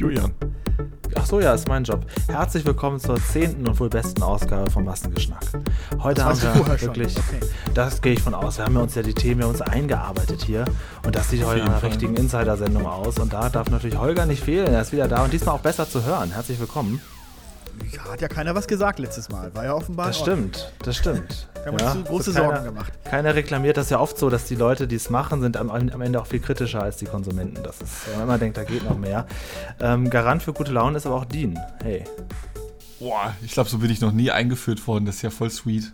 Julian. Ach so, ja, ist mein Job. Herzlich willkommen zur zehnten und wohl besten Ausgabe vom Massengeschnack. Heute Das haben wir wirklich, okay. das gehe ich von aus, wir haben ja uns ja die Themen uns eingearbeitet hier und das sieht heute nach einer Fall. richtigen Insider-Sendung aus und da darf natürlich Holger nicht fehlen, er ist wieder da und diesmal auch besser zu hören. Herzlich willkommen. Ja, hat ja keiner was gesagt letztes Mal. War ja offenbar. Das stimmt, das stimmt. Da haben wir uns große keiner, Sorgen gemacht. Keiner reklamiert das ja oft so, dass die Leute, die es machen, sind am, am Ende auch viel kritischer als die Konsumenten. Das ist, wenn man immer denkt, da geht noch mehr. Ähm, Garant für gute Laune ist aber auch Dean. Hey. Boah, ich glaube, so bin ich noch nie eingeführt worden. Das ist ja voll sweet.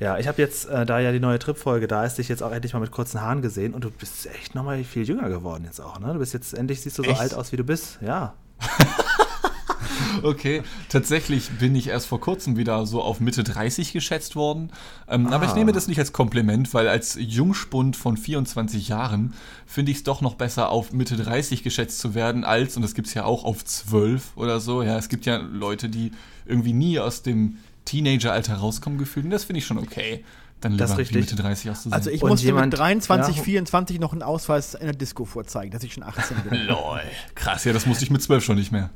Ja, ich habe jetzt, äh, da ja die neue Trip-Folge da ist, dich jetzt auch endlich mal mit kurzen Haaren gesehen und du bist echt nochmal viel jünger geworden jetzt auch, ne? Du bist jetzt, endlich siehst du so Echt? alt aus, wie du bist. Ja. Okay, tatsächlich bin ich erst vor kurzem wieder so auf Mitte 30 geschätzt worden. Ähm, Aber ich Ah. nehme das nicht als Kompliment, weil als Jungspund von 24 Jahren finde ich es doch noch besser, auf Mitte 30 geschätzt zu werden, als, und das gibt es ja auch auf 12 oder so. Ja, es gibt ja Leute, die irgendwie nie aus dem Teenageralter rauskommen gefühlt. Und das finde ich schon okay. Dann Das lieber wie richtig. Mitte 30 auszusehen. Also ich Und musste jemand- mit 23, ja. 24 noch einen Ausweis in der Disco vorzeigen, dass ich schon 18 bin. Lol. Krass, ja, das musste ich mit 12 schon nicht mehr.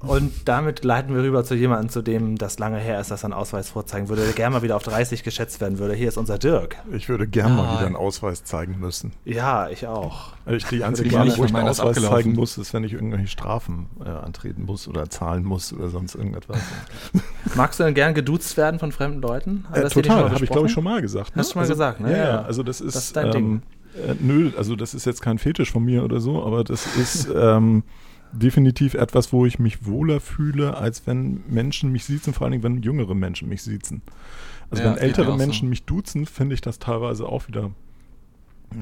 Und damit leiten wir rüber zu jemandem, zu dem das lange her ist, dass er einen Ausweis vorzeigen würde, der gerne mal wieder auf 30 geschätzt werden würde. Hier ist unser Dirk. Ich würde gern mal Ah. wieder einen Ausweis zeigen müssen. Ja, ich auch. Also ich, die einzige gerne- Mal, wo ich einen Ausweis abgelaufen. zeigen muss, ist, wenn ich irgendwelche Strafen äh, antreten muss oder zahlen muss oder sonst irgendetwas. Magst du denn gern geduzt werden von fremden Leuten? Äh, total, mal habe ich glaube ich schon mal gesagt. Hast du schon mal also, gesagt, ne? Ja, Ja. ja, also das ist, Das ist dein ähm, Ding. Äh, nö, also das ist jetzt kein Fetisch von mir oder so, aber das ist ähm, definitiv etwas, wo ich mich wohler fühle, als wenn Menschen mich siezen, vor allen Dingen, wenn jüngere Menschen mich siezen. Also Ja, wenn ältere Menschen so. mich duzen, finde ich das teilweise auch wieder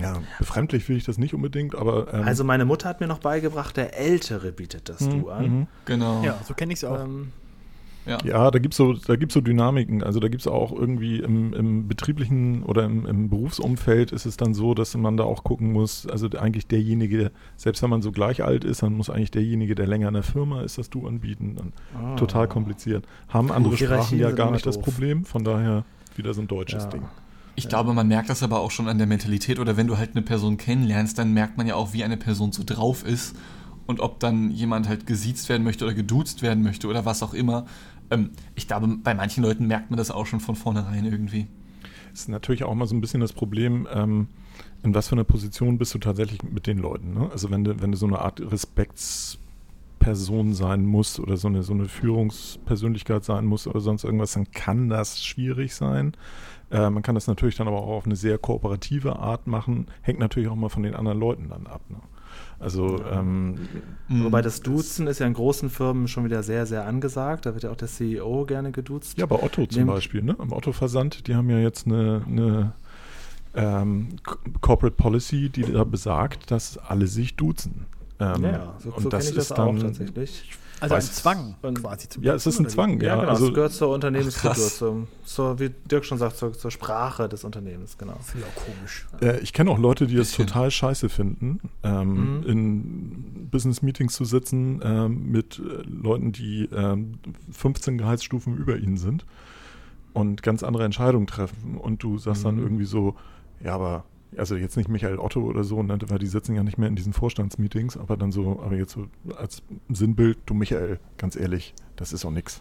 ja, befremdlich will ich das nicht unbedingt, aber ähm, Also meine Mutter hat mir noch beigebracht, der Ältere bietet das mhm, Du an. mhm. Genau. Ja, so kenne ich es auch. Ähm, ja. Ja, da gibt's so, da gibt's so Dynamiken. Also da gibt's auch irgendwie im, im betrieblichen oder im, im Berufsumfeld ist es dann so, dass man da auch gucken muss, also eigentlich derjenige, selbst wenn man so gleich alt ist, dann muss eigentlich derjenige, der länger in der Firma ist, das Du anbieten. Dann Ah. Total kompliziert. Haben andere Hierarchien Sprachen ja gar nicht das doof. Problem, von daher wieder so ein deutsches Ja. Ding. Ich glaube, man merkt das aber auch schon an der Mentalität oder wenn du halt eine Person kennenlernst, dann merkt man ja auch, wie eine Person so drauf ist und ob dann jemand halt gesiezt werden möchte oder geduzt werden möchte oder was auch immer. Ähm, ich glaube, bei manchen Leuten merkt man das auch schon von vornherein irgendwie. ist natürlich auch mal so ein bisschen das Problem, ähm, in was für einer Position bist du tatsächlich mit den Leuten. Ne? Also wenn du, wenn du so eine Art Respektsperson sein musst oder so eine, so eine Führungspersönlichkeit sein musst oder sonst irgendwas, dann kann das schwierig sein. Äh, man kann das natürlich dann aber auch auf eine sehr kooperative Art machen. Hängt natürlich auch mal von den anderen Leuten dann ab. Ne? Also ähm, Mhm. Wobei das Duzen ist ja in großen Firmen schon wieder sehr, sehr angesagt. Da wird ja auch der CEO gerne geduzt. Ja, bei Otto zum Dem- Beispiel, ne? Am Otto-Versand, die haben ja jetzt eine, eine ähm, Co- Corporate Policy, die da besagt, dass alle sich duzen. Ähm, Ja, so, und so das kenne ich das ist auch dann, tatsächlich. Also ein Zwang quasi zum Ja, es ist ein Zwang, Ja, ja. genau. also, das gehört zur Unternehmenskultur, zum, zur, wie Dirk schon sagt, zur, zur Sprache des Unternehmens, genau. Finde ich auch komisch. äh, ich kenne auch Leute, die das Bisschen. total scheiße finden, ähm, Mhm. in Business-Meetings zu sitzen ähm, mit äh, Leuten, die ähm, 15 Gehaltsstufen über ihnen sind und ganz andere Entscheidungen treffen. Und du sagst dann Mhm. irgendwie so, ja, aber also jetzt nicht Michael Otto oder so, ne, weil die sitzen ja nicht mehr in diesen Vorstandsmeetings, aber dann so, aber jetzt so als Sinnbild, du Michael, ganz ehrlich, das ist auch nix.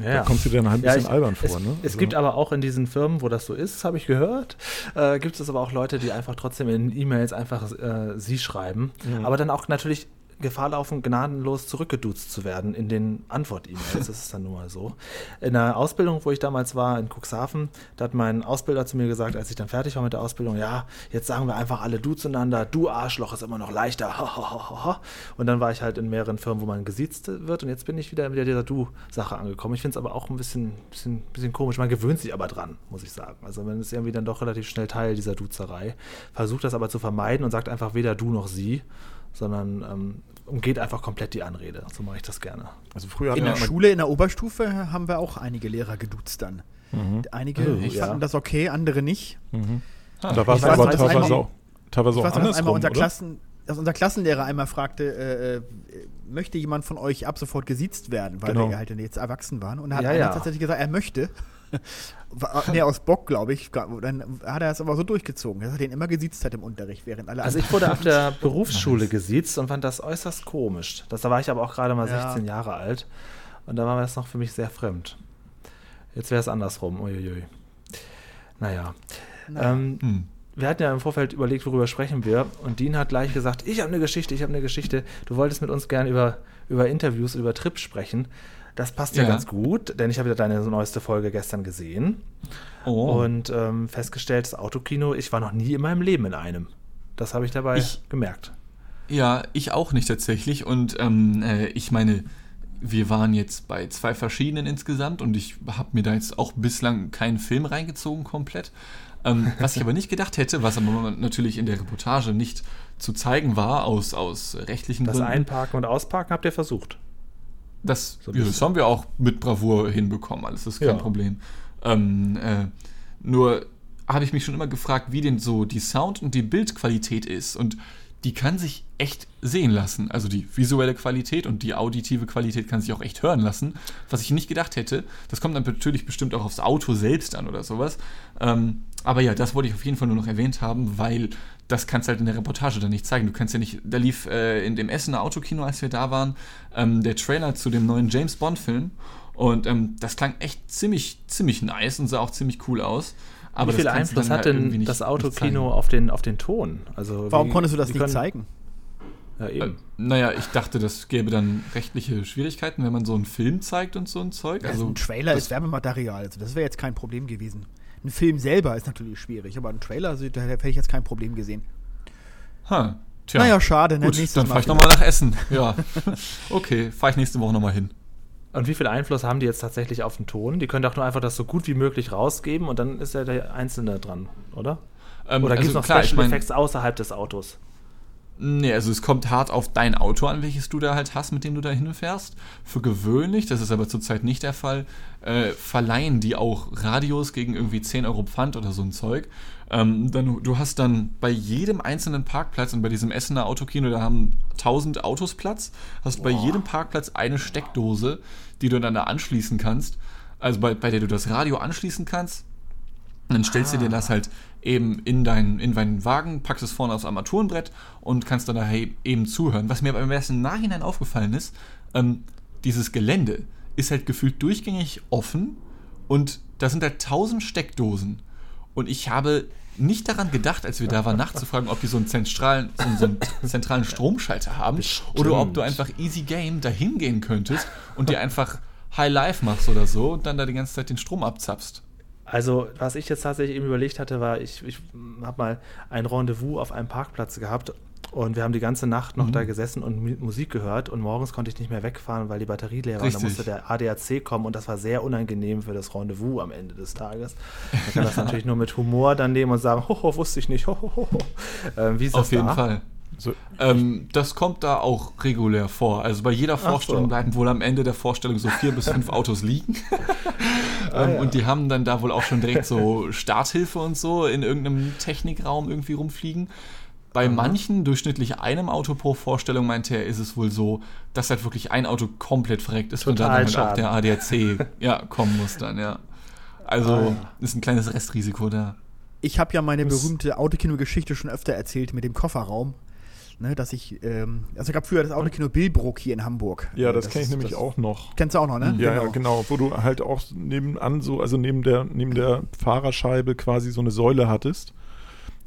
Da kommst du dir dann halt ein Ja, bisschen ich- albern es, vor, ne? Es Also- gibt aber auch in diesen Firmen, wo das so ist, habe ich gehört, äh, gibt es aber auch Leute, die einfach trotzdem in E-Mails einfach äh, sie schreiben, Mhm. aber dann auch natürlich Gefahr laufen, gnadenlos zurückgeduzt zu werden in den Antwort-E-Mails. Das ist dann nun mal so. In der Ausbildung, wo ich damals war, in Cuxhaven, da hat mein Ausbilder zu mir gesagt, als ich dann fertig war mit der Ausbildung, ja, jetzt sagen wir einfach alle du zueinander, du Arschloch ist immer noch leichter. und dann war ich halt in mehreren Firmen, wo man gesiezt wird und jetzt bin ich wieder mit dieser Du-Sache angekommen. Ich finde es aber auch ein bisschen, bisschen, bisschen komisch. Man gewöhnt sich aber dran, muss ich sagen. Also man ist irgendwie dann doch relativ schnell Teil dieser Duzerei. Versucht das aber zu vermeiden und sagt einfach weder du noch sie, sondern ähm, umgeht einfach komplett die Anrede. So mache ich das gerne. also früher In der Schule, in der Oberstufe haben wir auch einige Lehrer geduzt dann. Mhm. Einige Oh, ja. fanden das okay, andere nicht. Mhm. Ah, Da war es Ich aber teilweise auch, teilweise Ich auch weiß dass einmal andersrum, unser, oder? Klassen, dass unser Klassenlehrer einmal fragte, äh, äh, möchte jemand von euch ab sofort gesiezt werden, weil Genau. wir halt jetzt erwachsen waren. Und da hat Ja, einer ja. tatsächlich gesagt, er möchte. War- Nee, aus Bock, glaube ich. Dann hat er es aber so durchgezogen, dass er den immer gesiezt hat im Unterricht, während alle Also ich wurde auf der Berufsschule gesiezt und fand das äußerst komisch. Das, da war ich aber auch gerade mal Ja. 16 Jahre alt und da war das noch für mich sehr fremd. Jetzt wäre es andersrum. Uiuiui. Naja. Naja. Ähm, Hm. wir hatten ja im Vorfeld überlegt, worüber sprechen wir. Und Dean hat gleich gesagt, ich habe eine Geschichte, ich habe eine Geschichte. Du wolltest mit uns gerne über, über Interviews, über Trips sprechen. Das passt ja, Ja. ganz gut, denn ich habe ja deine neueste Folge gestern gesehen Oh. und ähm, festgestellt, das Autokino, ich war noch nie in meinem Leben in einem. Das habe ich dabei Ich- gemerkt. Ja, ich auch nicht tatsächlich. Und ähm, äh, ich meine, wir waren jetzt bei zwei verschiedenen insgesamt und ich habe mir da jetzt auch bislang keinen Film reingezogen komplett. Ähm, was ich aber nicht gedacht hätte, was aber natürlich in der Reportage nicht zu zeigen war, aus, aus rechtlichen Das Gründen. Einparken und Ausparken habt ihr versucht. Das, So ja, das haben wir auch mit Bravour hinbekommen, alles ist kein Ja. Problem. Ähm, äh, nur habe ich mich schon immer gefragt, wie denn so die Sound- und die Bildqualität ist. Und die kann sich echt sehen lassen. Also die visuelle Qualität und die auditive Qualität kann sich auch echt hören lassen. Was ich nicht gedacht hätte. Das kommt dann natürlich bestimmt auch aufs Auto selbst an oder sowas. Ähm, aber ja, das wollte ich auf jeden Fall nur noch erwähnt haben, weil das kannst du halt in der Reportage dann nicht zeigen. Du kannst ja nicht, da lief äh, in dem Essener Autokino, als wir da waren, ähm, der Trailer zu dem neuen James Bond-Film. Und ähm, das klang echt ziemlich, ziemlich nice und sah auch ziemlich cool aus. Aber wie viel Einfluss hat halt denn nicht- das Autokino auf den, auf den Ton? Also Warum wie- konntest du das nicht können- zeigen? Ja, Äh, eben. naja, ich dachte, das gäbe dann rechtliche Schwierigkeiten, wenn man so einen Film zeigt und so ein Zeug. Also, Also ein Trailer das- ist Werbematerial, also das wäre jetzt kein Problem gewesen. Ein Film selber ist natürlich schwierig, aber ein Trailer, also, da hätte ich jetzt kein Problem gesehen. Ha, tja. Naja, schade, ne? Gut, Nächstes dann Mal fahr ich nochmal nach Essen. Ja. okay, fahre ich nächste Woche nochmal hin. Und wie viel Einfluss haben die jetzt tatsächlich auf den Ton? Die können doch nur einfach das so gut wie möglich rausgeben und dann ist ja der Einzelne dran, oder? Ähm, Oder gibt es also noch klar, ich Special mein- Effects außerhalb des Autos? Nee, also es kommt hart auf dein Auto an, welches du da halt hast, mit dem du da hinfährst. Für gewöhnlich, das ist aber zurzeit nicht der Fall, äh, verleihen die auch Radios gegen irgendwie 10 Euro Pfand oder so ein Zeug. Ähm, dann, du hast dann bei jedem einzelnen Parkplatz und bei diesem Essener Autokino, da haben 1000 Autos Platz, hast bei jedem Parkplatz eine Steckdose, die du dann da anschließen kannst. Also bei, bei der du das Radio anschließen kannst. Und dann stellst du dir das halt eben in deinen, in deinen Wagen, packst es vorne aufs Armaturenbrett und kannst dann da eben zuhören. Was mir aber im Nachhinein aufgefallen ist, ähm, dieses Gelände ist halt gefühlt durchgängig offen und da sind halt tausend Steckdosen. Und ich habe nicht daran gedacht, als wir da waren, nachzufragen, ob die so einen zentralen, so einen, so einen zentralen Stromschalter haben oder ob du einfach easy game dahin gehen könntest und dir einfach High Life machst oder so und dann da die ganze Zeit den Strom abzapfst. Also, was ich jetzt tatsächlich eben überlegt hatte, war, ich, ich habe mal ein Rendezvous auf einem Parkplatz gehabt und wir haben die ganze Nacht noch Mhm. da gesessen und Mu- Musik gehört und morgens konnte ich nicht mehr wegfahren, weil die Batterie leer war. Und Da Richtig. musste der ADAC kommen und das war sehr unangenehm für das Rendezvous am Ende des Tages. Man kann das natürlich nur mit Humor dann nehmen und sagen, hoho, wusste ich nicht, hohoho. Ähm, wie ist Auf das jeden da? Fall. So, Ähm, das kommt da auch regulär vor. Also bei jeder so. Vorstellung bleiben wohl am Ende der Vorstellung so vier bis fünf Autos liegen. Ah, ähm, ja. Und die haben dann da wohl auch schon direkt so Starthilfe und so in irgendeinem Technikraum irgendwie rumfliegen. Bei manchen, durchschnittlich einem Auto pro Vorstellung, meinte er, ist es wohl so, dass halt wirklich ein Auto komplett verreckt ist und dann halt auch der ADAC ja, kommen muss dann, ja. Also Ah, ja. ist ein kleines Restrisiko da. Ich habe ja meine berühmte Autokino-Geschichte schon öfter erzählt mit dem Kofferraum. Ne, dass ich, ähm, also habe früher das Autokino Billbrook hier in Hamburg. ja, das, das kenne ich nämlich auch noch. Kennst du auch noch, ne? Ja, ja, genau. Wo du halt auch nebenan so, also neben der, neben der Fahrerscheibe quasi so eine Säule hattest.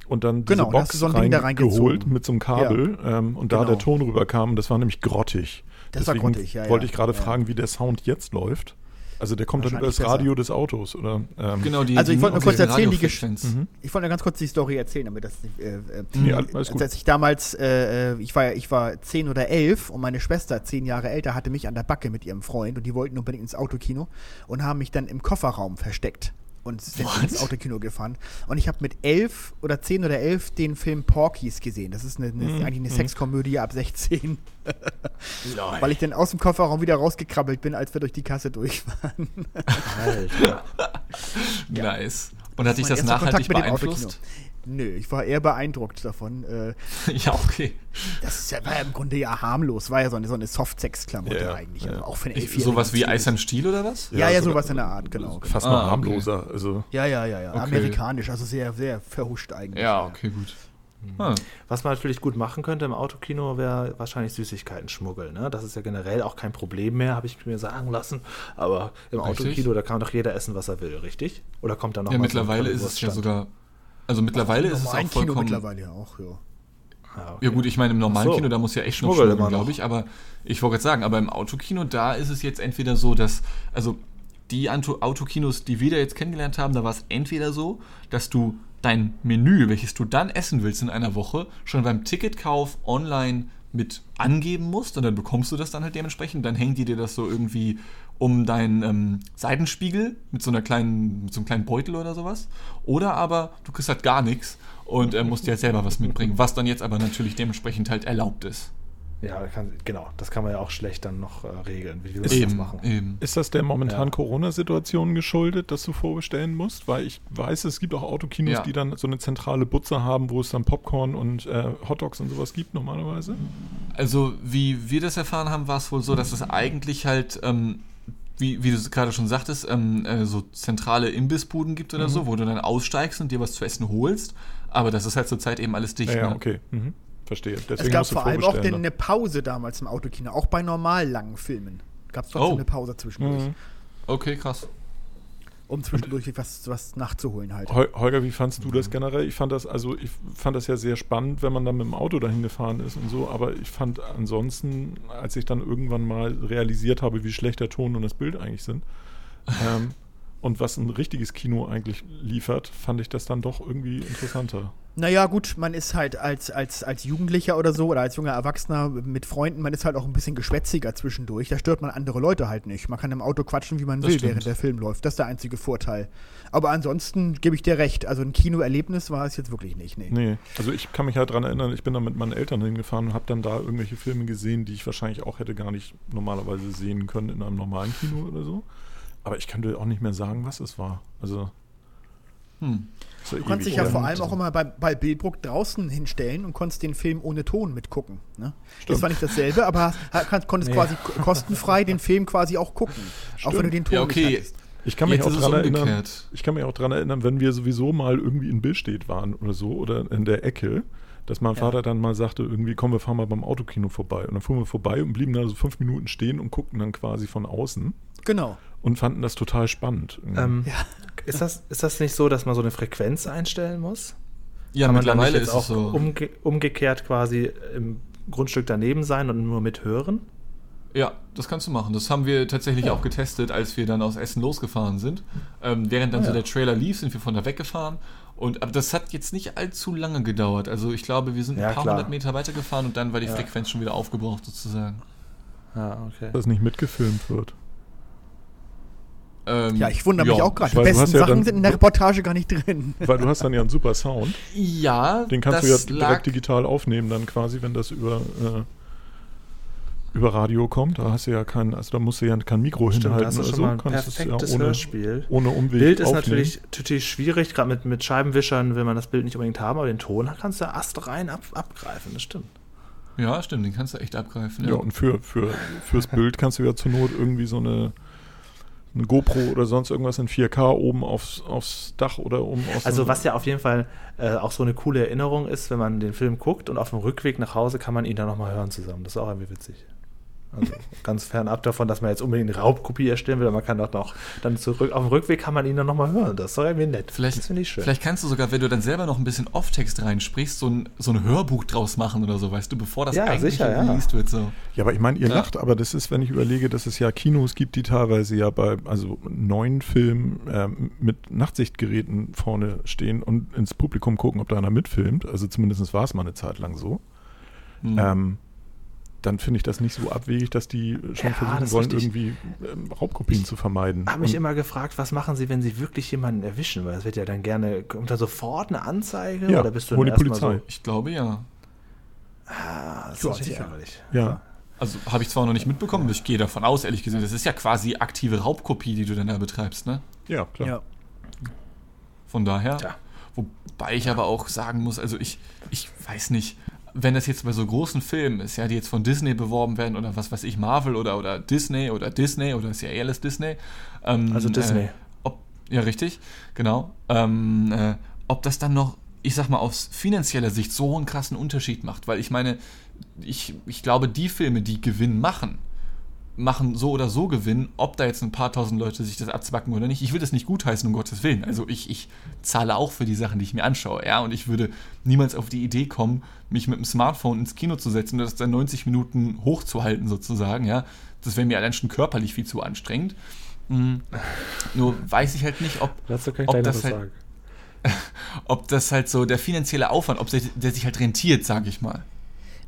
Und dann diese Genau, da hast Box so ein Ding da reingeholt mit so einem Kabel ähm, und da Genau. der Ton rüberkam. Das war nämlich grottig. Das war Deswegen grottig, ja, wollte ja. ich gerade Ja. fragen, wie der Sound jetzt läuft. Also der kommt dann über das besser. Radio des Autos, oder? Ähm, Genau, die, Also ich wollte nur kurz erzählen, die Radiofrequenz. Mhm. Ich wollte nur ganz kurz die Story erzählen, damit das nicht. Äh, äh, Nee, alles gut. als ich damals, äh, äh, ich war ich war zehn oder elf und meine Schwester, zehn Jahre älter, hatte mich an der Backe mit ihrem Freund und die wollten unbedingt ins Autokino und haben mich dann im Kofferraum versteckt und sind What? ins Autokino gefahren. Und ich habe mit elf oder zehn oder elf den Film Porkies gesehen. Das ist eine, eine, Mhm, eigentlich eine mhm. Sexkomödie ab 16. Weil ich dann aus dem Kofferraum wieder rausgekrabbelt bin, als wir durch die Kasse durch waren. Alter. Nice. Und hat dich Mein das erster nachhaltig beeinflusst? Nö, ich war eher beeindruckt davon. Äh, ja, okay. das ist ja, war ja im Grunde ja harmlos. War ja so eine, so eine Softsex-Klamotte Ja, eigentlich. ja. Also auch für eine Ich, sowas wie. Eis am Stiel oder was? Ja, ja, sowas in der Art, genau. genau. Fast Ah, noch okay. harmloser. Also, Ja, ja, ja, ja. Okay. Amerikanisch, also sehr, sehr verhuscht eigentlich. Ja, okay, gut. Ah, Was man natürlich gut machen könnte im Autokino, wäre wahrscheinlich Süßigkeiten schmuggeln. Ne? Das ist ja generell auch kein Problem mehr, habe ich mir sagen lassen. Aber im Richtig. Autokino, da kann doch jeder essen, was er will, richtig? Oder kommt da noch ja, mal so ein mittlerweile ist es ja sogar. Also mittlerweile ist es auch ein Kino vollkommen. mittlerweile ja auch, ja. Ah, okay. Ja gut, ich meine im normalen Ach so. Kino, da muss ja echt noch Schmuggel schmuggeln, noch. glaube ich. Aber ich wollte gerade sagen, aber im Autokino, da ist es jetzt entweder so, dass, also die Auto Autokinos, die wir da jetzt kennengelernt haben, da war es entweder so, dass du dein Menü, welches du dann essen willst in einer Woche, schon beim Ticketkauf online mit angeben musst und dann bekommst du das dann halt dementsprechend. Dann hängt die dir das so irgendwie um deinen ähm, Seitenspiegel mit so einer kleinen, mit so einem kleinen Beutel oder sowas. Oder aber du kriegst halt gar nichts und äh, musst dir halt selber was mitbringen, was dann jetzt aber natürlich dementsprechend halt erlaubt ist. Ja, kann, genau. Das kann man ja auch schlecht dann noch äh, regeln, wie wir das Eben, machen. eben. ist das der momentanen Ja. Corona-Situation geschuldet, dass du vorbestellen musst? Weil ich weiß, es gibt auch Autokinos, Ja. die dann so eine zentrale Butze haben, wo es dann Popcorn und äh, Hotdogs und sowas gibt normalerweise. Also, wie wir das erfahren haben, war es wohl so, dass es eigentlich halt, ähm, wie, wie du es gerade schon sagtest, ähm, äh, so zentrale Imbissbuden gibt oder so, wo du dann aussteigst und dir was zu essen holst. Aber das ist halt zurzeit eben alles dicht. Ja, ja, ne? okay. Mhm. Verstehe. Deswegen Es gab vor allem auch dann. eine Pause damals im Autokino, auch bei normal langen Filmen. Gab es trotzdem Oh. eine Pause zwischendurch, Mhm. Okay, krass. um zwischendurch was, was nachzuholen halt. Hol- Holger, wie fandst du das generell? Ich fand das, also ich fand das ja sehr spannend, wenn man dann mit dem Auto dahin gefahren ist und so, aber ich fand ansonsten, als ich dann irgendwann mal realisiert habe, wie schlecht der Ton und das Bild eigentlich sind, ähm, und was ein richtiges Kino eigentlich liefert, fand ich das dann doch irgendwie interessanter. Naja, gut, man ist halt als, als, als Jugendlicher oder so oder als junger Erwachsener mit Freunden, man ist halt auch ein bisschen geschwätziger zwischendurch. Da stört man andere Leute halt nicht. Man kann im Auto quatschen, wie man Das will, stimmt. während der Film läuft. Das ist der einzige Vorteil. Aber ansonsten gebe ich dir recht. Also ein Kinoerlebnis war es jetzt wirklich nicht. Nee. Nee, also ich kann mich halt dran erinnern, ich bin dann mit meinen Eltern hingefahren und habe dann da irgendwelche Filme gesehen, die ich wahrscheinlich auch hätte gar nicht normalerweise sehen können in einem normalen Kino oder so. Aber ich kann dir auch nicht mehr sagen, was es war. Also. Hm. ja Du kannst dich ja vor allem auch immer bei, bei Bildruck draußen hinstellen und konntest den Film ohne Ton mitgucken. Ne? Das war nicht dasselbe, aber konntest Nee. quasi ko- kostenfrei den Film quasi auch gucken. Auch wenn du den Ton Ja, okay. nicht hattest. Ich kann mich auch dran erinnern. Ich kann mich auch dran erinnern, wenn wir sowieso mal irgendwie in Billstedt waren oder so oder in der Ecke, dass mein Ja. Vater dann mal sagte, irgendwie, komm, wir fahren mal beim Autokino vorbei. Und dann fuhren wir vorbei und blieben da so fünf Minuten stehen und guckten dann quasi von außen Genau. Und fanden das total spannend. irgendwie. Ähm, Ja. ist, das, ist das nicht so, dass man so eine Frequenz einstellen muss? Ja, Kann man dann mittlerweile ist jetzt es auch so. umge umgekehrt quasi im Grundstück daneben sein und nur mithören? Ja, das kannst du machen. Das haben wir tatsächlich auch getestet, als wir dann aus Essen losgefahren sind. Ähm, während dann Ah, so ja. der Trailer lief, sind wir von da weggefahren. Und, aber das hat jetzt nicht allzu lange gedauert. Also ich glaube, wir sind Ja, ein paar klar. hundert Meter weitergefahren und dann war die Ja. Frequenz schon wieder aufgebraucht sozusagen. Ja, okay. dass nicht mitgefilmt wird. Ähm, Ja, ich wundere mich ja. auch gerade. Die besten ja Sachen dann- sind in der Reportage gar nicht drin. Weil du hast dann ja einen super Sound. Ja, Den kannst das du ja direkt digital aufnehmen, dann quasi, wenn das über, äh, über Radio kommt. Da hast du ja kein, also da musst du ja kein Mikro Stimmt, hinhalten das ist oder schon so. mal ein perfektes ja ohne, Hörspiel. ohne Umweg Bild ist aufnehmen. natürlich, natürlich schwierig, gerade mit, mit Scheibenwischern will man das Bild nicht unbedingt haben, aber den Ton kannst du Ast rein ab, abgreifen, das stimmt. Ja, stimmt, den kannst du echt abgreifen. Ja, und für, für, fürs Bild kannst du ja zur Not irgendwie so eine, eine GoPro oder sonst irgendwas in 4K oben aufs, aufs Dach oder oben aus Also was ja auf jeden Fall äh, auch so eine coole Erinnerung ist, wenn man den Film guckt und auf dem Rückweg nach Hause kann man ihn dann nochmal hören zusammen. Das ist auch irgendwie witzig. Also ganz fernab davon, dass man jetzt unbedingt eine Raubkopie erstellen will, aber man kann doch noch dann zurück, auf dem Rückweg kann man ihn dann nochmal hören. Das ist doch irgendwie nett. Vielleicht, das finde ich schön. vielleicht kannst du sogar, wenn du dann selber noch ein bisschen Off-Text reinsprichst, so ein, so ein Hörbuch draus machen oder so, weißt du, bevor das Ja, eigentlich sicher, ja. released wird. So. Ja, aber ich meine, ihr Ja. lacht, aber das ist, wenn ich überlege, dass es ja Kinos gibt, die teilweise ja bei also neuen Filmen ähm, mit Nachtsichtgeräten vorne stehen und ins Publikum gucken, ob da einer mitfilmt. Also zumindest war es mal eine Zeit lang so. Hm. Ähm, dann finde ich das nicht so abwegig, dass die schon Ja, versuchen ist richtig. irgendwie ähm, Raubkopien zu vermeiden. habe mich immer gefragt, was machen sie, wenn sie wirklich jemanden erwischen? Weil es wird ja dann gerne, kommt da sofort eine Anzeige Ja, oder bist du hol dann die erstmal Polizei. ich glaube ja. So, ah, das ist Ja, natürlich sicher. ärgerlich. ja. Also habe ich zwar noch nicht mitbekommen, aber ich gehe davon aus, ehrlich gesagt, das ist ja quasi aktive Raubkopie, die du dann da betreibst, ne? ja, klar. Ja. Von daher. Ja. Wobei ich aber auch sagen muss, also ich, ich weiß nicht, wenn das jetzt bei so großen Filmen ist, ja, die jetzt von Disney beworben werden oder was weiß ich, Marvel oder, oder Disney oder Disney oder ist ja eher alles Disney. Ähm, Also Disney. Äh, ob, ja, richtig, genau. Ähm, äh, ob das dann noch, ich sag mal, aus finanzieller Sicht so einen krassen Unterschied macht, weil ich meine, ich, ich glaube, die Filme, die Gewinn machen, machen so oder so Gewinn, ob da jetzt ein paar tausend Leute sich das abzwacken oder nicht. Ich will das nicht gutheißen, um Gottes Willen. Also ich, ich zahle auch für die Sachen, die ich mir anschaue, ja, und ich würde niemals auf die Idee kommen, mich mit dem Smartphone ins Kino zu setzen und das dann 90 Minuten hochzuhalten sozusagen, ja. Das wäre mir allein schon körperlich viel zu anstrengend. Mhm. Nur weiß ich halt nicht, ob, Dazu kann ich ob das halt, sagen. ob das halt so der finanzielle Aufwand, ob der, der sich halt rentiert, sage ich mal.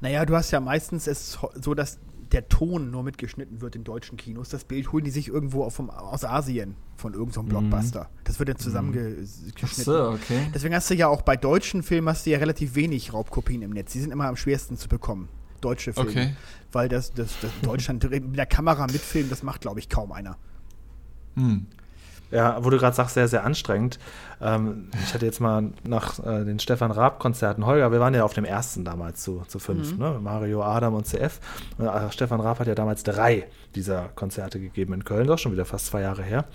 Naja, du hast ja meistens es so, dass der Ton nur mitgeschnitten wird in deutschen Kinos. Das Bild holen die sich irgendwo vom, aus Asien von irgendeinem so Blockbuster. Das wird dann zusammengeschnitten. okay. Deswegen hast du ja auch bei deutschen Filmen hast du ja relativ wenig Raubkopien im Netz. Die sind immer am schwersten zu bekommen. Deutsche Filme. Okay. Weil das, das, das Deutschland mit der Kamera mitfilmen, das macht, glaube ich, kaum einer. Hm. Ja, wo du gerade sagst, sehr, sehr anstrengend. Ähm, ich hatte jetzt mal nach äh, den Stefan Raab-Konzerten, Holger, wir waren ja auf dem ersten damals zu, zu fünf, ne? Mario, Adam und CF. Und, äh, Stefan Raab hat ja damals drei dieser Konzerte gegeben in Köln, doch schon wieder fast zwei Jahre her.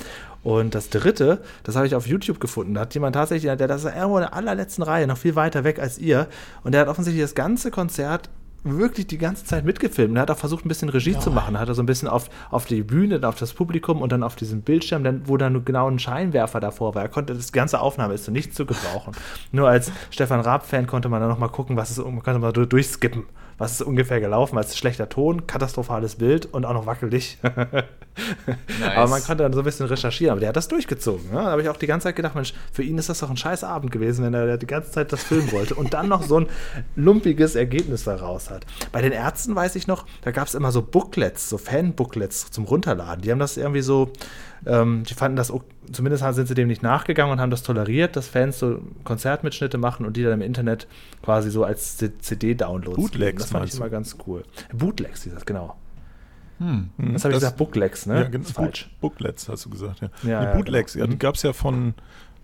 Und das dritte, das habe ich auf YouTube gefunden. Da hat jemand tatsächlich, der das ist irgendwo in der allerletzten Reihe, noch viel weiter weg als ihr. Und der hat offensichtlich das ganze Konzert wirklich die ganze Zeit mitgefilmt. Er hat auch versucht, ein bisschen Regie zu machen. Er hat er so ein bisschen auf, auf die Bühne, auf das Publikum und dann auf diesen Bildschirm, dann, wo dann genau ein Scheinwerfer davor war. Er konnte, das ganze Aufnahme ist zu nichts zu gebrauchen. Nur als Stefan Raab-Fan konnte man dann noch mal gucken, was ist, man konnte mal durch- durchskippen. Was ist ungefähr gelaufen? Es ist schlechter Ton, katastrophales Bild und auch noch wackelig. Aber man konnte dann so ein bisschen recherchieren. Aber der hat das durchgezogen. Ne? Da habe ich auch die ganze Zeit gedacht, Mensch, für ihn ist das doch ein scheiß Abend gewesen, wenn er die ganze Zeit das filmen wollte und dann noch so ein lumpiges Ergebnis daraus hat. Bei den Ärzten weiß ich noch, da gab es immer so Booklets, so Fan-Booklets zum Runterladen. Die haben das irgendwie so, ähm, die fanden das, zumindest sind sie dem nicht nachgegangen und haben das toleriert, dass Fans so Konzertmitschnitte machen und die dann im Internet quasi so als CD-Downloads. Bootlegs. Das fand ich immer ganz cool. Bootlegs, hieß das, genau. Hm. Das habe ich gesagt, Booklegs, ne? Ja, Das genau. ist falsch. Book, Booklets hast du gesagt, ja. Ja, die ja, Bootlegs, genau. ja, die Mhm. gab es ja von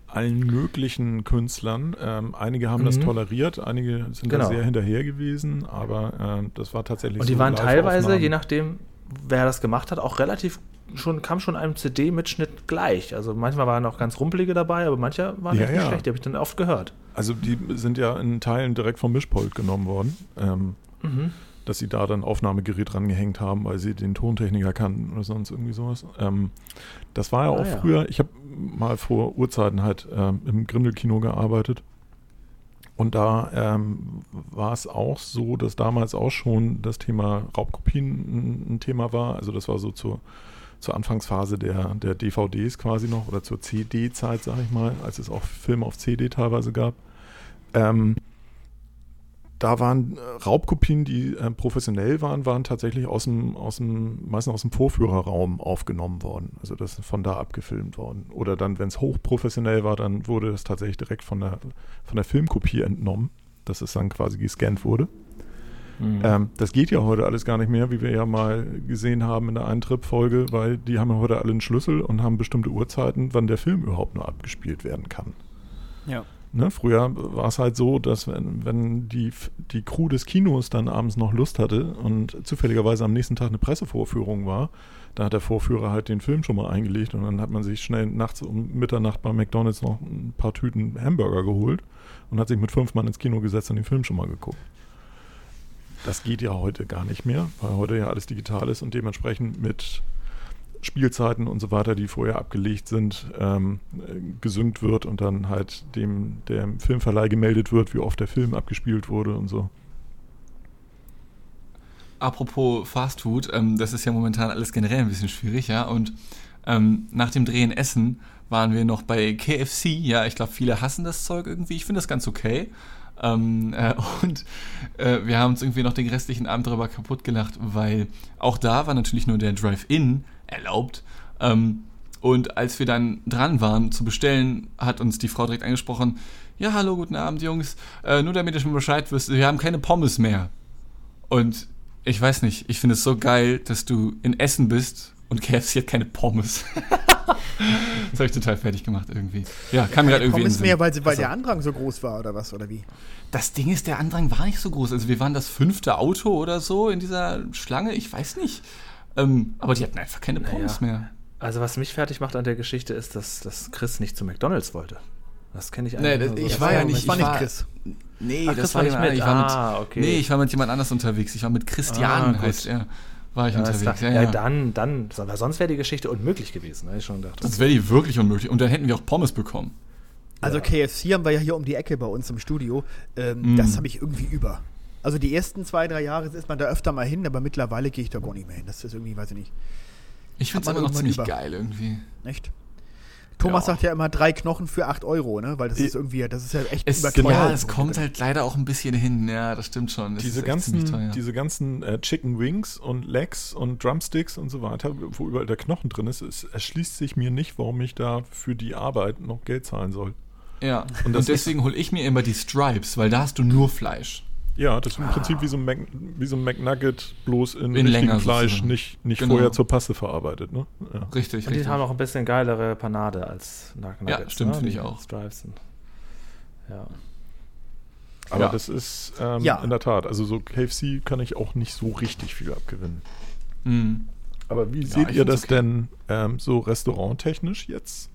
allen möglichen Künstlern. Ähm, einige haben das Mhm. toleriert, einige sind Genau. da sehr hinterher gewesen, aber ähm, das war tatsächlich Und die so waren teilweise, je nachdem, wer das gemacht hat, auch relativ schon, kam schon einem CD-Mitschnitt gleich. Also manchmal waren auch ganz rumpelige dabei, aber manche waren Ja, echt nicht ja. schlecht, die habe ich dann oft gehört. Also die sind ja in Teilen direkt vom Mischpult genommen worden, ähm, Mhm. dass sie da dann Aufnahmegerät rangehängt haben, weil sie den Tontechniker kannten oder sonst irgendwie sowas. Ähm, das war ja Ah, auch ja. früher, ich habe mal vor Urzeiten halt ähm, im Grindelkino gearbeitet. Und da ähm, war es auch so, dass damals auch schon das Thema Raubkopien ein, ein Thema war. Also das war so zur, zur Anfangsphase der, der DVDs quasi noch oder zur CD-Zeit, sage ich mal, als es auch Filme auf CD teilweise gab. Ähm, da waren äh, Raubkopien, die äh, professionell waren, waren tatsächlich aus dem, aus dem, meistens aus dem Vorführerraum aufgenommen worden. Also das ist von da abgefilmt worden. Oder dann, wenn es hochprofessionell war, dann wurde es tatsächlich direkt von der, von der Filmkopie entnommen, dass es dann quasi gescannt wurde. Mhm. Ähm, das geht ja heute alles gar nicht mehr, wie wir ja mal gesehen haben in der Eintrip-Folge, weil die haben ja heute alle einen Schlüssel und haben bestimmte Uhrzeiten, wann der Film überhaupt nur abgespielt werden kann. Ja. Ne, früher war es halt so, dass wenn, wenn die, die Crew des Kinos dann abends noch Lust hatte und zufälligerweise am nächsten Tag eine Pressevorführung war, dann hat der Vorführer halt den Film schon mal eingelegt und dann hat man sich schnell nachts um Mitternacht bei McDonalds noch ein paar Tüten Hamburger geholt und hat sich mit fünf Mann ins Kino gesetzt und den Film schon mal geguckt. Das geht ja heute gar nicht mehr, weil heute ja alles digital ist und dementsprechend mit Spielzeiten und so weiter, die vorher abgelegt sind, ähm, äh, gesynkt wird und dann halt dem, dem Filmverleih gemeldet wird, wie oft der Film abgespielt wurde und so. Apropos Fastfood, ähm, das ist ja momentan alles generell ein bisschen schwierig, ja. Und ähm, nach dem Dreh in Essen waren wir noch bei KFC. Ja, ich glaube, viele hassen das Zeug irgendwie. Ich finde das ganz okay. Ähm, äh, und äh, wir haben uns irgendwie noch den restlichen Abend darüber kaputt gelacht, weil auch da war natürlich nur der Drive-In erlaubt. Ähm, und als wir dann dran waren zu bestellen, hat uns die Frau direkt angesprochen: Ja, hallo, guten Abend, Jungs. Äh, nur damit ihr schon Bescheid wisst, wir haben keine Pommes mehr. Und ich weiß nicht, ich finde es so geil, dass du in Essen bist und KFC hat keine Pommes. das habe ich total fertig gemacht irgendwie. Ja, kam mir gerade irgendwie Pommes Sinn. mehr, weil, sie, weil Also, der Andrang so groß war oder was, oder wie? Das Ding ist, der Andrang war nicht so groß. Also wir waren das fünfte Auto oder so in dieser Schlange, ich weiß nicht. Ähm, aber die hatten einfach keine Pommes mehr. Also was mich fertig macht an der Geschichte ist, dass, dass Chris nicht zu McDonalds wollte. Das kenne ich Nee, eigentlich. das- nur ich so. war ja Das nicht- war ich nicht war- Chris. Nee, Ach, das Chris war war nicht mit. Ich war mit, Ah, okay. Nee, ich war mit jemand anders unterwegs. Ich war mit Christian, Ah, heißt er. War ich Ja, unterwegs. klar. Ja, ja, ja. dann, dann, weil sonst wäre die Geschichte unmöglich gewesen, ne? ich schon gedacht. Das wäre die wirklich unmöglich. Und dann hätten wir auch Pommes bekommen. Also Ja. KFC haben wir ja hier um die Ecke bei uns im Studio. Ähm, Mm. Das habe ich irgendwie über. Also die ersten zwei, drei Jahre ist man da öfter mal hin, aber mittlerweile gehe ich da gar nicht mehr hin. Das ist irgendwie, weiß ich nicht. Ich finde es immer noch ziemlich über. geil irgendwie. Echt? Thomas Ja. sagt ja immer drei Knochen für 8 Euro, ne? Weil das ist irgendwie, das ist ja echt Es, überteuert. ja, es kommt halt leider auch ein bisschen hin. Ja, das stimmt schon. Es diese ganzen, teuer. diese ganzen äh, Chicken Wings und Legs und Drumsticks und so weiter, wo überall der Knochen drin ist, es erschließt sich mir nicht, warum ich da für die Arbeit noch Geld zahlen soll. ja, und, Und das deswegen hole ich mir immer die Stripes, weil da hast du nur Fleisch. Ja, das ist im Prinzip wie so, ein Mac, wie so ein McNugget, bloß in, In richtigem länger Fleisch, sozusagen. nicht, nicht Genau. vorher zur Paste verarbeitet. Ne? Ja. Richtig, Und die richtig. haben auch ein bisschen geilere Panade als Nug- Nuggets. Ja, stimmt, ne? finde ich Die auch. Stripes sind. Ja. Aber Ja. das ist ähm, Ja. in der Tat, also so KFC kann ich auch nicht so richtig viel abgewinnen. Mhm. Aber wie Ja, seht ihr das okay. denn ähm, so restauranttechnisch jetzt?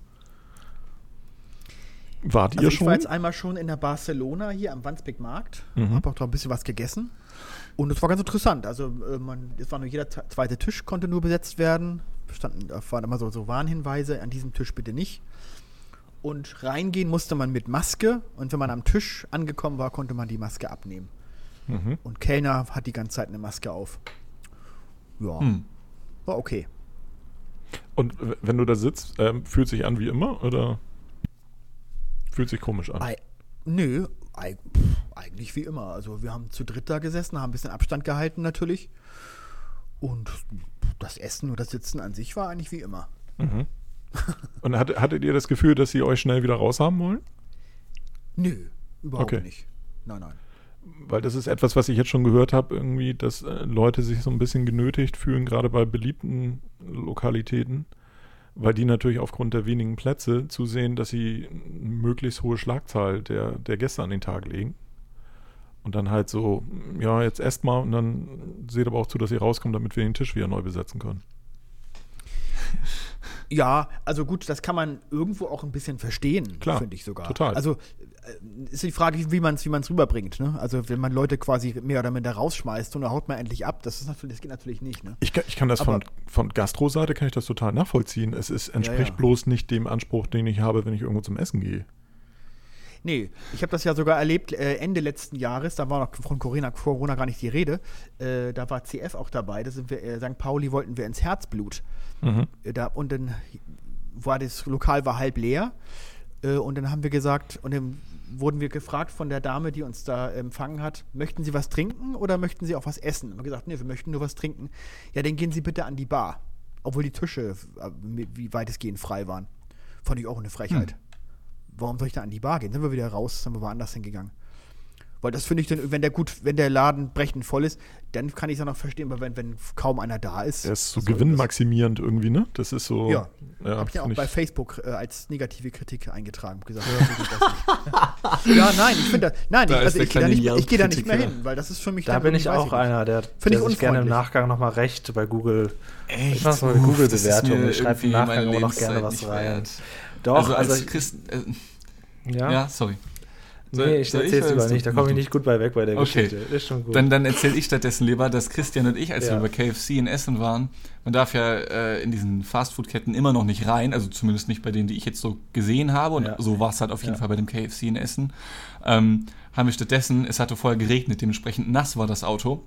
Wart Also ihr ich schon? war jetzt einmal schon in der Barcelona hier am Wandsbek Markt, Mhm. habe auch da ein bisschen was gegessen und es war ganz interessant. Also äh, man, es war nur jeder te- zweite Tisch konnte nur besetzt werden. Standen, da waren immer so, so Warnhinweise, an diesem Tisch bitte nicht. Und reingehen musste man mit Maske und wenn man am Tisch angekommen war, konnte man die Maske abnehmen. Mhm. Und Kellner hat die ganze Zeit eine Maske auf. Ja, Hm. war okay. Und wenn du da sitzt, ähm, fühlt sich an wie immer oder fühlt sich komisch an? Ei, nö, eig, pff, eigentlich wie immer. Also wir haben zu dritt da gesessen, haben ein bisschen Abstand gehalten natürlich. Und das Essen und das Sitzen an sich war eigentlich wie immer. Mhm. Und hat, hattet ihr das Gefühl, dass sie euch schnell wieder raushaben wollen? Nö, überhaupt Okay. nicht. Nein, nein. Weil das ist etwas, was ich jetzt schon gehört habe, irgendwie, dass äh, Leute sich so ein bisschen genötigt fühlen, gerade bei beliebten Lokalitäten, weil die natürlich aufgrund der wenigen Plätze zusehen, dass sie eine möglichst hohe Schlagzahl der, der Gäste an den Tag legen. Und dann halt so, ja, jetzt esst mal und dann seht aber auch zu, dass ihr rauskommt, damit wir den Tisch wieder neu besetzen können. Ja, also gut, das kann man irgendwo auch ein bisschen verstehen, finde ich sogar. total. Also ist die Frage, wie man es wie man's rüberbringt. Ne? Also wenn man Leute quasi mehr oder minder rausschmeißt und dann haut man endlich ab, das, ist natürlich, das geht natürlich nicht. Ne? Ich kann, ich kann das Aber- von, von Gastro-Seite kann ich das total nachvollziehen. Es ist, entspricht ja. bloß nicht dem Anspruch, den ich habe, wenn ich irgendwo zum Essen gehe. Nee, ich habe das ja sogar erlebt äh, Ende letzten Jahres, da war noch von Corona, Corona gar nicht die Rede. Äh, da war CF auch dabei, da sind wir, äh, St. Pauli wollten wir ins Herzblut. Mhm. Äh, da, und dann war das Lokal war halb leer. Äh, und dann haben wir gesagt, und dann wurden wir gefragt von der Dame, die uns da empfangen hat, möchten Sie was trinken oder möchten Sie auch was essen? Und wir haben gesagt, nee, wir möchten nur was trinken. Ja, dann gehen Sie bitte an die Bar. Obwohl die Tische äh, wie weitestgehend frei waren. Fand ich auch eine Frechheit. Warum soll ich da an die Bar gehen? Sind wir wieder raus, sind wir woanders hingegangen. Weil das finde ich dann, wenn der gut, wenn der Laden brechend voll ist, dann kann ich es ja noch verstehen, aber wenn, wenn kaum einer da ist. Der ist so gewinnmaximierend irgendwie, ne? Das ist so. Ja. ja Habe ich ja auch bei Facebook äh, als negative Kritik eingetragen. Gesagt, ja, so das ja, nein, ich finde das. Nein, Da ich, also ich gehe da, nicht- ich geh da nicht mehr hin, weil das ist für mich Da dann bin ich auch nicht. einer, der, der ich sich gerne im. Nachgang nochmal recht bei Google. Echt? Ich mach mal eine Google-Bewertung. das Ich schreibe im Nachgang immer noch gerne was rein. Doch, also als also, äh, ja. ja. sorry. Soll- nee, ich erzähl's lieber nicht. Da komme ich nicht gut bei weg bei der Okay. Geschichte. Ist schon gut. Dann, dann erzähle ich stattdessen lieber, dass Christian und ich, als Ja. wir bei KFC in Essen waren, man darf ja äh, in diesen Fastfood-Ketten immer noch nicht rein, also zumindest nicht bei denen, die ich jetzt so gesehen habe. Und Ja. so war es halt auf jeden Ja. Fall bei dem KFC in Essen. Ähm, haben wir stattdessen, es hatte vorher geregnet, dementsprechend nass war das Auto.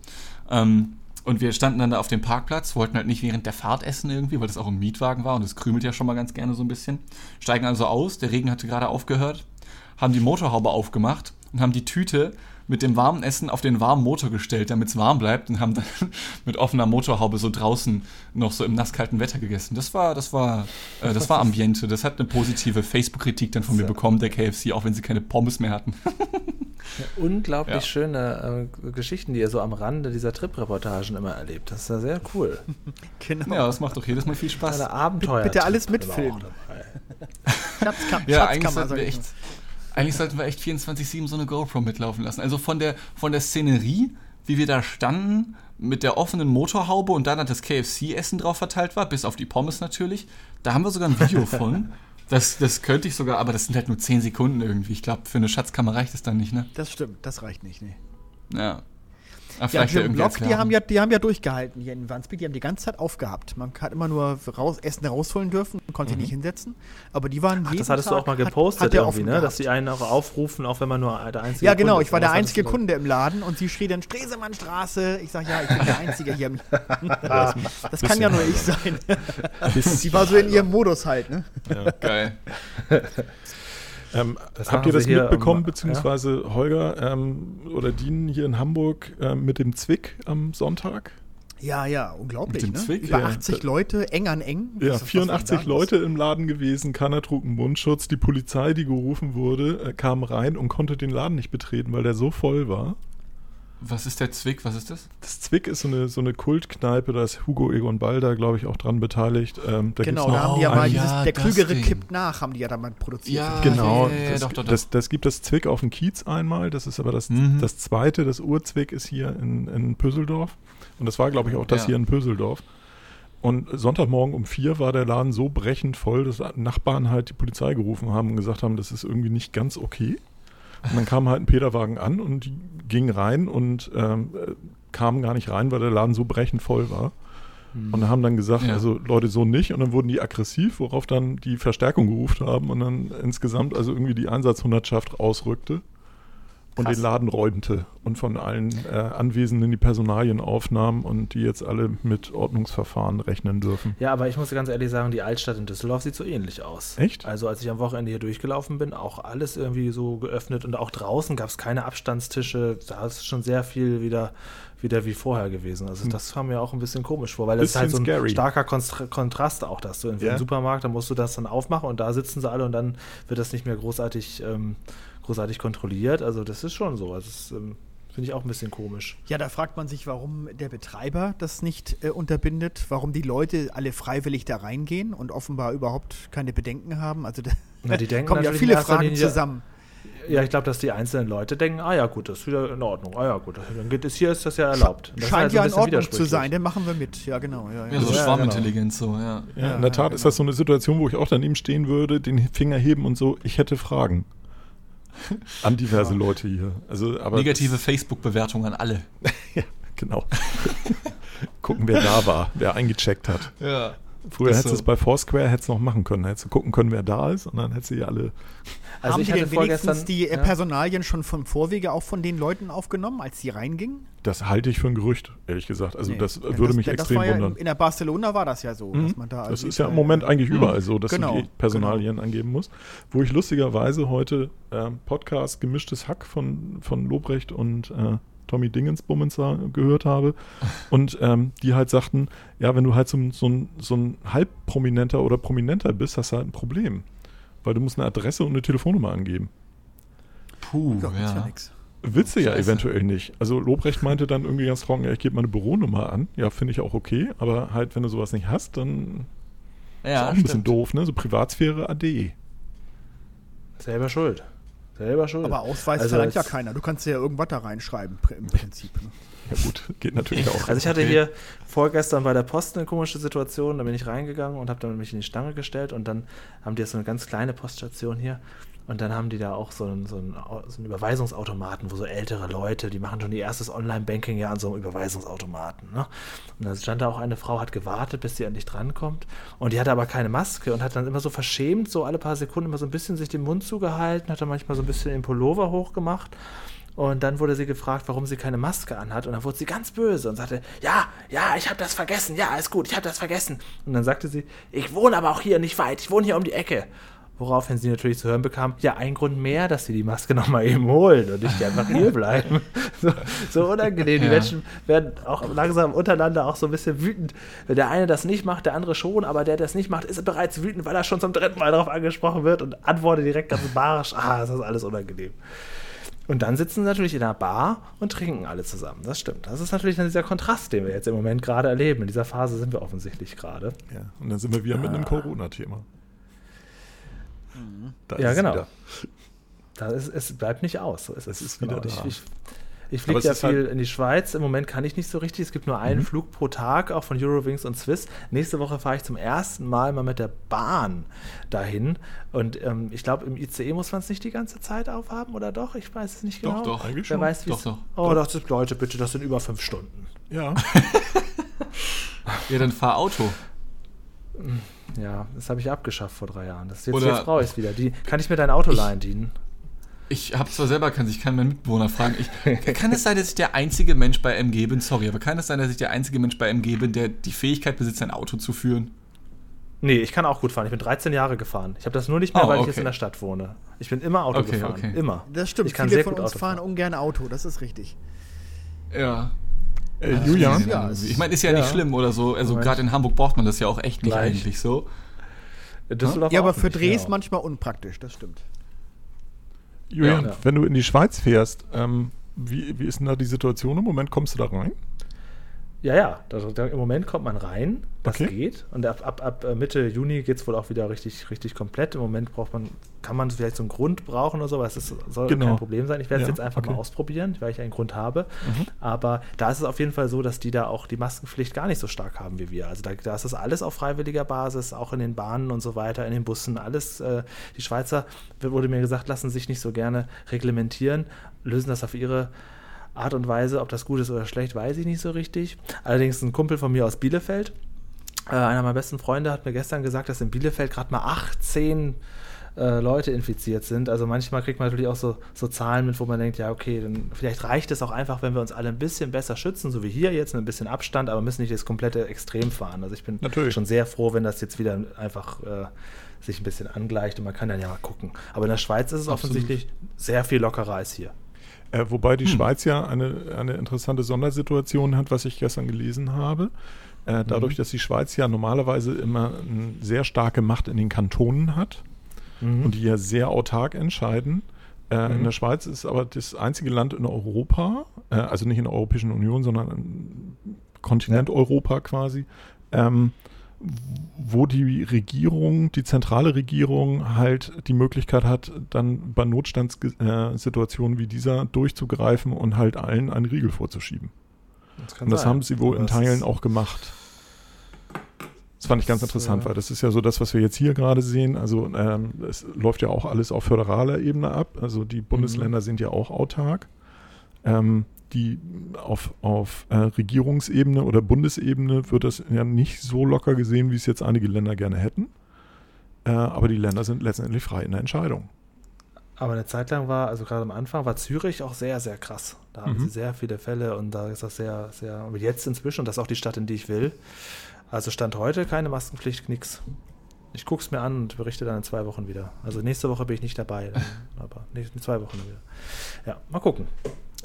Ähm, und wir standen dann da auf dem Parkplatz, wollten halt nicht während der Fahrt essen irgendwie, weil das auch im Mietwagen war und es krümelt ja schon mal ganz gerne so ein bisschen. Steigen also aus, der Regen hatte gerade aufgehört, haben die Motorhaube aufgemacht und haben die Tüte mit dem warmen Essen auf den warmen Motor gestellt, damit es warm bleibt und haben dann mit offener Motorhaube so draußen noch so im nasskalten Wetter gegessen. Das war, das war, äh, das war Ambiente. Das hat eine positive Facebook-Kritik dann von mir bekommen, der KFC, auch wenn sie keine Pommes mehr hatten. Ja, unglaublich Ja. schöne äh, Geschichten, die ihr so am Rande dieser Trip-Reportagen immer erlebt. Das ist ja sehr cool. Genau. Ja, das macht doch jedes Mal viel Spaß. Eine Abenteuer. Bitte alles mitfilmen. Schatzkam Ja, eigentlich Schatzkammer, sollten, wir echt, mal. Eigentlich sollten wir echt 24-7 so eine GoPro mitlaufen lassen. Also von der, von der Szenerie, wie wir da standen, mit der offenen Motorhaube und dann hat das KFC-Essen drauf verteilt war, bis auf die Pommes natürlich. Da haben wir sogar ein Video von. Das, das könnte ich sogar, aber das sind halt nur 10 Sekunden irgendwie. Ich glaube, für eine Schatzkammer reicht es dann nicht, ne? Das stimmt, das reicht nicht. Nee. Ja. Ja, vielleicht die, ja als die, haben ja, die haben ja durchgehalten hier in Wandsbek. Die haben die ganze Zeit aufgehabt. Man hat immer nur raus, Essen rausholen dürfen, konnte sich nicht hinsetzen. Aber die waren Mhm. Ach, jeden das hattest du Tag, auch mal hat- gepostet hat der irgendwie, ne? gehabt. Dass die einen auch aufrufen, auch wenn man nur der einzige Ja, genau. Kunde Ich war der einzige du Kunde im Laden und sie schrie dann Stresemannstraße. Ich sag ja, ich bin der Einzige hier. Das kann ja nur ich sein. Sie war so in ihrem Modus halt, ne? Geil. Ähm, habt ihr das mitbekommen, am- beziehungsweise Holger ähm, oder Dean hier in Hamburg ähm, mit dem Zwick am Sonntag? Ja, ja, unglaublich. Mit dem Ne? Zwick, Über ja. 80 Leute, eng an eng. Ja, Was- was war 84 da Leute im Laden gewesen, keiner trug einen Mundschutz. Die Polizei, die gerufen wurde, äh, kam rein und konnte den Laden nicht betreten, weil der so voll war. Was ist der Zwick? Was ist das? Das Zwick ist so eine, so eine Kultkneipe, da ist Hugo Egon Balder, glaube ich, auch dran beteiligt. Ähm, da Genau, gibt's da haben die ja Oh, mal ja, dieses, der das Klügere Ding. kippt nach, haben die ja da mal produziert. Ja, Genau, ja, ja, das, doch, doch, doch. Das, das gibt das Zwick auf dem Kiez einmal, das ist aber das, Mhm. das zweite, das Urzwick ist hier in, in Pöseldorf. Und das war, glaube ich, auch das Ja. hier in Pöseldorf. Und Sonntagmorgen um vier war der Laden so brechend voll, dass Nachbarn halt die Polizei gerufen haben und gesagt haben, das ist irgendwie nicht ganz okay. Und dann kam halt ein Peterwagen an und die gingen rein und ähm, äh, kamen gar nicht rein, weil der Laden so brechend voll war. Und haben dann gesagt, Ja. also Leute, so nicht. Und dann wurden die aggressiv, worauf dann die Verstärkung gerufen haben und dann insgesamt also irgendwie die Einsatzhundertschaft ausrückte und Krass. den Laden räumte und von allen äh, Anwesenden die Personalien aufnahm und die jetzt alle mit Ordnungsverfahren rechnen dürfen. Ja, aber ich muss ganz ehrlich sagen, die Altstadt in Düsseldorf sieht so ähnlich aus. Echt? Also als ich am Wochenende hier durchgelaufen bin, auch alles irgendwie so geöffnet und auch draußen gab es keine Abstandstische. Da ist schon sehr viel wieder, wieder wie vorher gewesen. Also das kam mir auch ein bisschen komisch vor, weil das ist halt so ein scary. starker Konstra Kontrast auch, dass du in einem Supermarkt, da musst du das dann aufmachen und da sitzen sie alle und dann wird das nicht mehr großartig, ähm, großartig kontrolliert. Also das ist schon so. Also das ähm, finde ich auch ein bisschen komisch. Ja, da fragt man sich, warum der Betreiber das nicht äh, unterbindet, warum die Leute alle freiwillig da reingehen und offenbar überhaupt keine Bedenken haben. Also da Na, die denken kommen ja viele Fragen Linie- zusammen. Ja, ich glaube, dass die einzelnen Leute denken, ah ja, gut, das ist wieder in Ordnung. Ah ja, gut, dann geht es hier, ist das ja erlaubt. Das Scheint halt so ja ein in Ordnung zu sein, dann machen wir mit. Ja, genau. Ja, ja. Ja, so Ja, Schwarmintelligenz, so, ja. Ja, in der Tat ist das so eine Situation, wo ich auch daneben stehen würde, den Finger heben und so, ich hätte Fragen. An diverse Leute hier. Also, aber Negative Facebook-Bewertung an alle. ja, genau. Gucken, wer da war, wer eingecheckt hat. Ja. Früher hättest du so. es bei Foursquare hättest noch machen können. Hättest du gucken können, wer da ist und dann hättest du die alle. Also haben ich die hatte denn wenigstens die äh, ja. Personalien schon vom Vorwege auch von den Leuten aufgenommen, als sie reingingen? Das halte ich für ein Gerücht, ehrlich gesagt. Also Nee. das würde mich denn extrem ja wundern. In, der Barcelona war das ja so, Mhm. dass man da Das also ist ja im Moment eigentlich überall so, dass Genau, du die Personalien angeben musst. Wo ich lustigerweise heute ähm, Podcast Gemischtes Hack von, von Lobrecht und äh, Tommy Dingensbummens gehört habe. Und ähm, die halt sagten, ja, wenn du halt so, ein- so, ein, so ein halbprominenter oder prominenter bist, hast du halt ein Problem. Weil du musst eine Adresse und eine Telefonnummer angeben. Puh, Ja, ja ja. nix. Willst du ja Scheiße. eventuell nicht. Also Lobrecht meinte dann irgendwie ganz trocken, ja, ich gebe meine Büronummer an. Ja, finde ich auch okay. Aber halt, wenn du sowas nicht hast, dann ist Ja, auch ein bisschen stimmt. doof, ne? So Privatsphäre ade. Selber schuld. Selber schuld. Aber Ausweis Also verlangt ja keiner. Du kannst ja irgendwas da reinschreiben, im Prinzip. Ne? Ja gut, geht natürlich auch. Also ich hatte Okay. hier vorgestern bei der Post eine komische Situation, da bin ich reingegangen und habe dann mich in die Stange gestellt und dann haben die jetzt so eine ganz kleine Poststation hier und dann haben die da auch so einen, so einen, so einen Überweisungsautomaten, wo so ältere Leute, die machen schon ihr erstes Online-Banking ja an so einem Überweisungsautomaten. Ne? Und da stand da auch eine Frau, hat gewartet, bis sie endlich drankommt und die hatte aber keine Maske und hat dann immer so verschämt, so alle paar Sekunden immer so ein bisschen sich den Mund zugehalten, hat dann manchmal so ein bisschen den Pullover hochgemacht und dann wurde sie gefragt, warum sie keine Maske anhat. Und dann wurde sie ganz böse und sagte, ja, ja, ich habe das vergessen. Ja, ist gut, ich habe das vergessen. Und dann sagte sie, ich wohne aber auch hier nicht weit. Ich wohne hier um die Ecke. Woraufhin sie natürlich zu hören bekam, ja, ein Grund mehr, dass sie die Maske nochmal eben holen und nicht einfach hier bleiben. So, so unangenehm. Die Ja. Menschen werden auch langsam untereinander auch so ein bisschen wütend. Wenn der eine das nicht macht, der andere schon, aber der, der das nicht macht, ist bereits wütend, weil er schon zum dritten Mal darauf angesprochen wird und antwortet direkt ganz barsch. Ah, das ist alles unangenehm. Und dann sitzen sie natürlich in einer Bar und trinken alle zusammen. Das stimmt. Das ist natürlich dann dieser Kontrast, den wir jetzt im Moment gerade erleben. In dieser Phase sind wir offensichtlich gerade. Ja, und dann sind wir wieder mit einem Corona-Thema. Da Ah. Ja, es genau. wieder. Da ist, es bleibt nicht aus. So ist Es es. ist wieder Ich, da. ich, ich fliege ja halt- viel in die Schweiz. Im Moment kann ich nicht so richtig. Es gibt nur einen Mhm. Flug pro Tag, auch von Eurowings und Swiss. Nächste Woche fahre ich zum ersten Mal mal mit der Bahn dahin. Und ähm, ich glaube, im ICE muss man es nicht die ganze Zeit aufhaben, oder doch? Ich weiß es nicht Doch, genau. doch, eigentlich Wer schon. weiß, wie Doch, es- doch. Oh, das sind Leute, bitte, das sind über fünf Stunden. Ja, Ja, dann fahr Auto. Ja, das habe ich abgeschafft vor drei Jahren. Das jetzt, Oder- jetzt brauche ich es wieder. Die, kann ich mir dein Auto leihen, dienen? Ich habe zwar selber kann ich kann meinen Mitbewohner fragen. Ich, kann es sein, dass ich der einzige Mensch bei MG bin? Sorry, aber kann es sein, dass ich der einzige Mensch bei MG bin, der die Fähigkeit besitzt, ein Auto zu führen? Nee, ich kann auch gut fahren. Ich bin 13 Jahre gefahren. Ich habe das nur nicht mehr, Oh, weil ich okay. jetzt in der Stadt wohne. Ich bin immer Auto Okay, gefahren. okay. Immer. Das stimmt. Ich kann Viele sehr von gut uns Auto fahren fahren. ungern Auto, das ist richtig. Ja. Äh, Julian, Ja, ich meine, ist ja, ja. nicht schlimm oder so. Also gerade in Hamburg braucht man das ja auch echt nicht Gleich. eigentlich so. Düsseldorf Ja, aber für nicht, Drehs ja. manchmal unpraktisch, das stimmt. Julian, Ja. wenn du in die Schweiz fährst, ähm, wie, wie ist denn da die Situation im Moment? Kommst du da rein? Ja, ja. Da, da, Im Moment kommt man rein. Das Okay. geht. Und ab, ab, ab äh, Mitte Juni geht es wohl auch wieder richtig, richtig komplett. Im Moment braucht man, kann man vielleicht so einen Grund brauchen oder so, aber es ist, soll Genau. kein Problem sein. Ich werde es Ja, jetzt einfach okay. mal ausprobieren, weil ich einen Grund habe. Mhm. Aber da ist es auf jeden Fall so, dass die da auch die Maskenpflicht gar nicht so stark haben wie wir. Also da, da ist das alles auf freiwilliger Basis, auch in den Bahnen und so weiter, in den Bussen, alles. Äh, die Schweizer, wurde mir gesagt, lassen sich nicht so gerne reglementieren, lösen das auf ihre Art und Weise, ob das gut ist oder schlecht, weiß ich nicht so richtig. Allerdings ein Kumpel von mir aus Bielefeld, äh, einer meiner besten Freunde, hat mir gestern gesagt, dass in Bielefeld gerade mal 18 äh, Leute infiziert sind. Also manchmal kriegt man natürlich auch so, so Zahlen mit, wo man denkt, ja, okay, dann vielleicht reicht es auch einfach, wenn wir uns alle ein bisschen besser schützen, so wie hier jetzt, mit ein bisschen Abstand, aber müssen nicht das komplette Extrem fahren. Also ich bin Natürlich. schon sehr froh, wenn das jetzt wieder einfach äh, sich ein bisschen angleicht und man kann dann ja mal gucken. Aber in der Schweiz ist es Absolut. offensichtlich sehr viel lockerer als hier. Äh, wobei Hm. die Schweiz ja eine, eine interessante Sondersituation hat, was ich gestern gelesen habe. Äh, dadurch, Mhm. dass die Schweiz ja normalerweise immer eine sehr starke Macht in den Kantonen hat Mhm. und die ja sehr autark entscheiden. Äh, In Mhm. der Schweiz ist aber das einzige Land in Europa, äh, also nicht in der Europäischen Union, sondern im Kontinent Europa quasi, ähm, wo die Regierung, die zentrale Regierung halt die Möglichkeit hat, dann bei Notstandssituationen wie dieser durchzugreifen und halt allen einen Riegel vorzuschieben. Das Und das sein. haben sie wohl Aber in Teilen auch gemacht. Das fand ich ganz interessant, äh, weil das ist ja so das, was wir jetzt hier gerade sehen. Also ähm, es läuft ja auch alles auf föderaler Ebene ab. Also die Bundesländer sind ja auch autark. Ähm, die auf, auf äh, Regierungsebene oder Bundesebene wird das ja nicht so locker gesehen, wie es jetzt einige Länder gerne hätten. Äh, aber die Länder sind letztendlich frei in der Entscheidung. Aber eine Zeit lang war, also gerade am Anfang, war Zürich auch sehr, sehr krass. Da haben Mhm. sie sehr viele Fälle und da ist das sehr, sehr. Und jetzt inzwischen, und das ist auch die Stadt, in die ich will. Also Stand heute keine Maskenpflicht, nix. Ich gucke es mir an und berichte dann in zwei Wochen wieder. Also nächste Woche bin ich nicht dabei, dann, aber in zwei Wochen wieder. Ja, mal gucken.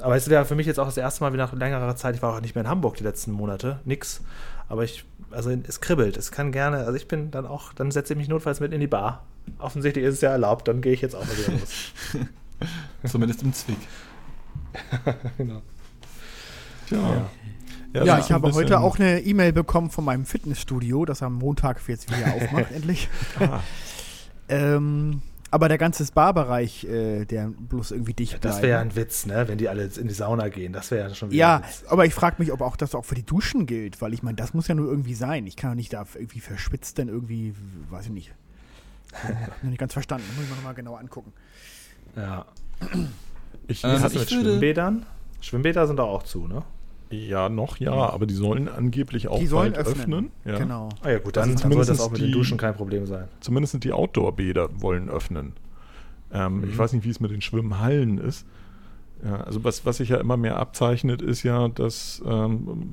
Aber es wäre für mich jetzt auch das erste Mal wieder nach längerer Zeit, ich war auch nicht mehr in Hamburg die letzten Monate, nix. Aber ich, also es kribbelt, es kann gerne, also ich bin dann auch, dann setze ich mich notfalls mit in die Bar. Offensichtlich ist es ja erlaubt, dann gehe ich jetzt auch mal wieder los. Zumindest im Zwick. genau. Tja. Ja. Ja, ist ich habe heute auch eine E-Mail bekommen von meinem Fitnessstudio, das am Montag jetzt wieder aufmacht, endlich. Ah, Ähm, aber der ganze Spa-Bereich, äh, der bloß irgendwie dicht Das bleiben. wäre ja ein Witz, ne? wenn die alle in die Sauna gehen. Das wäre ja schon wieder Ja, ein Witz. aber ich frage mich, ob auch das auch für die Duschen gilt, weil ich meine, das muss ja nur irgendwie sein. Ich kann ja nicht da irgendwie verschwitzt dann irgendwie, weiß ich nicht. Hab noch nicht ganz verstanden. Muss ich mir nochmal genau angucken. Ja. Ich, Äh, Was ist ich mit würde- Schwimmbädern? Schwimmbäder sind doch auch zu, ne? Ja, noch ja, aber die sollen angeblich auch Die sollen bald öffnen. Ja. Genau. Ah ja gut, Also dann, dann soll das auch mit den die- Duschen kein Problem sein. Zumindest sind die Outdoor-Bäder wollen öffnen. Ähm, Mhm. Ich weiß nicht, wie es mit den Schwimmhallen ist. Ja, also was, was sich ja immer mehr abzeichnet, ist ja, dass ähm,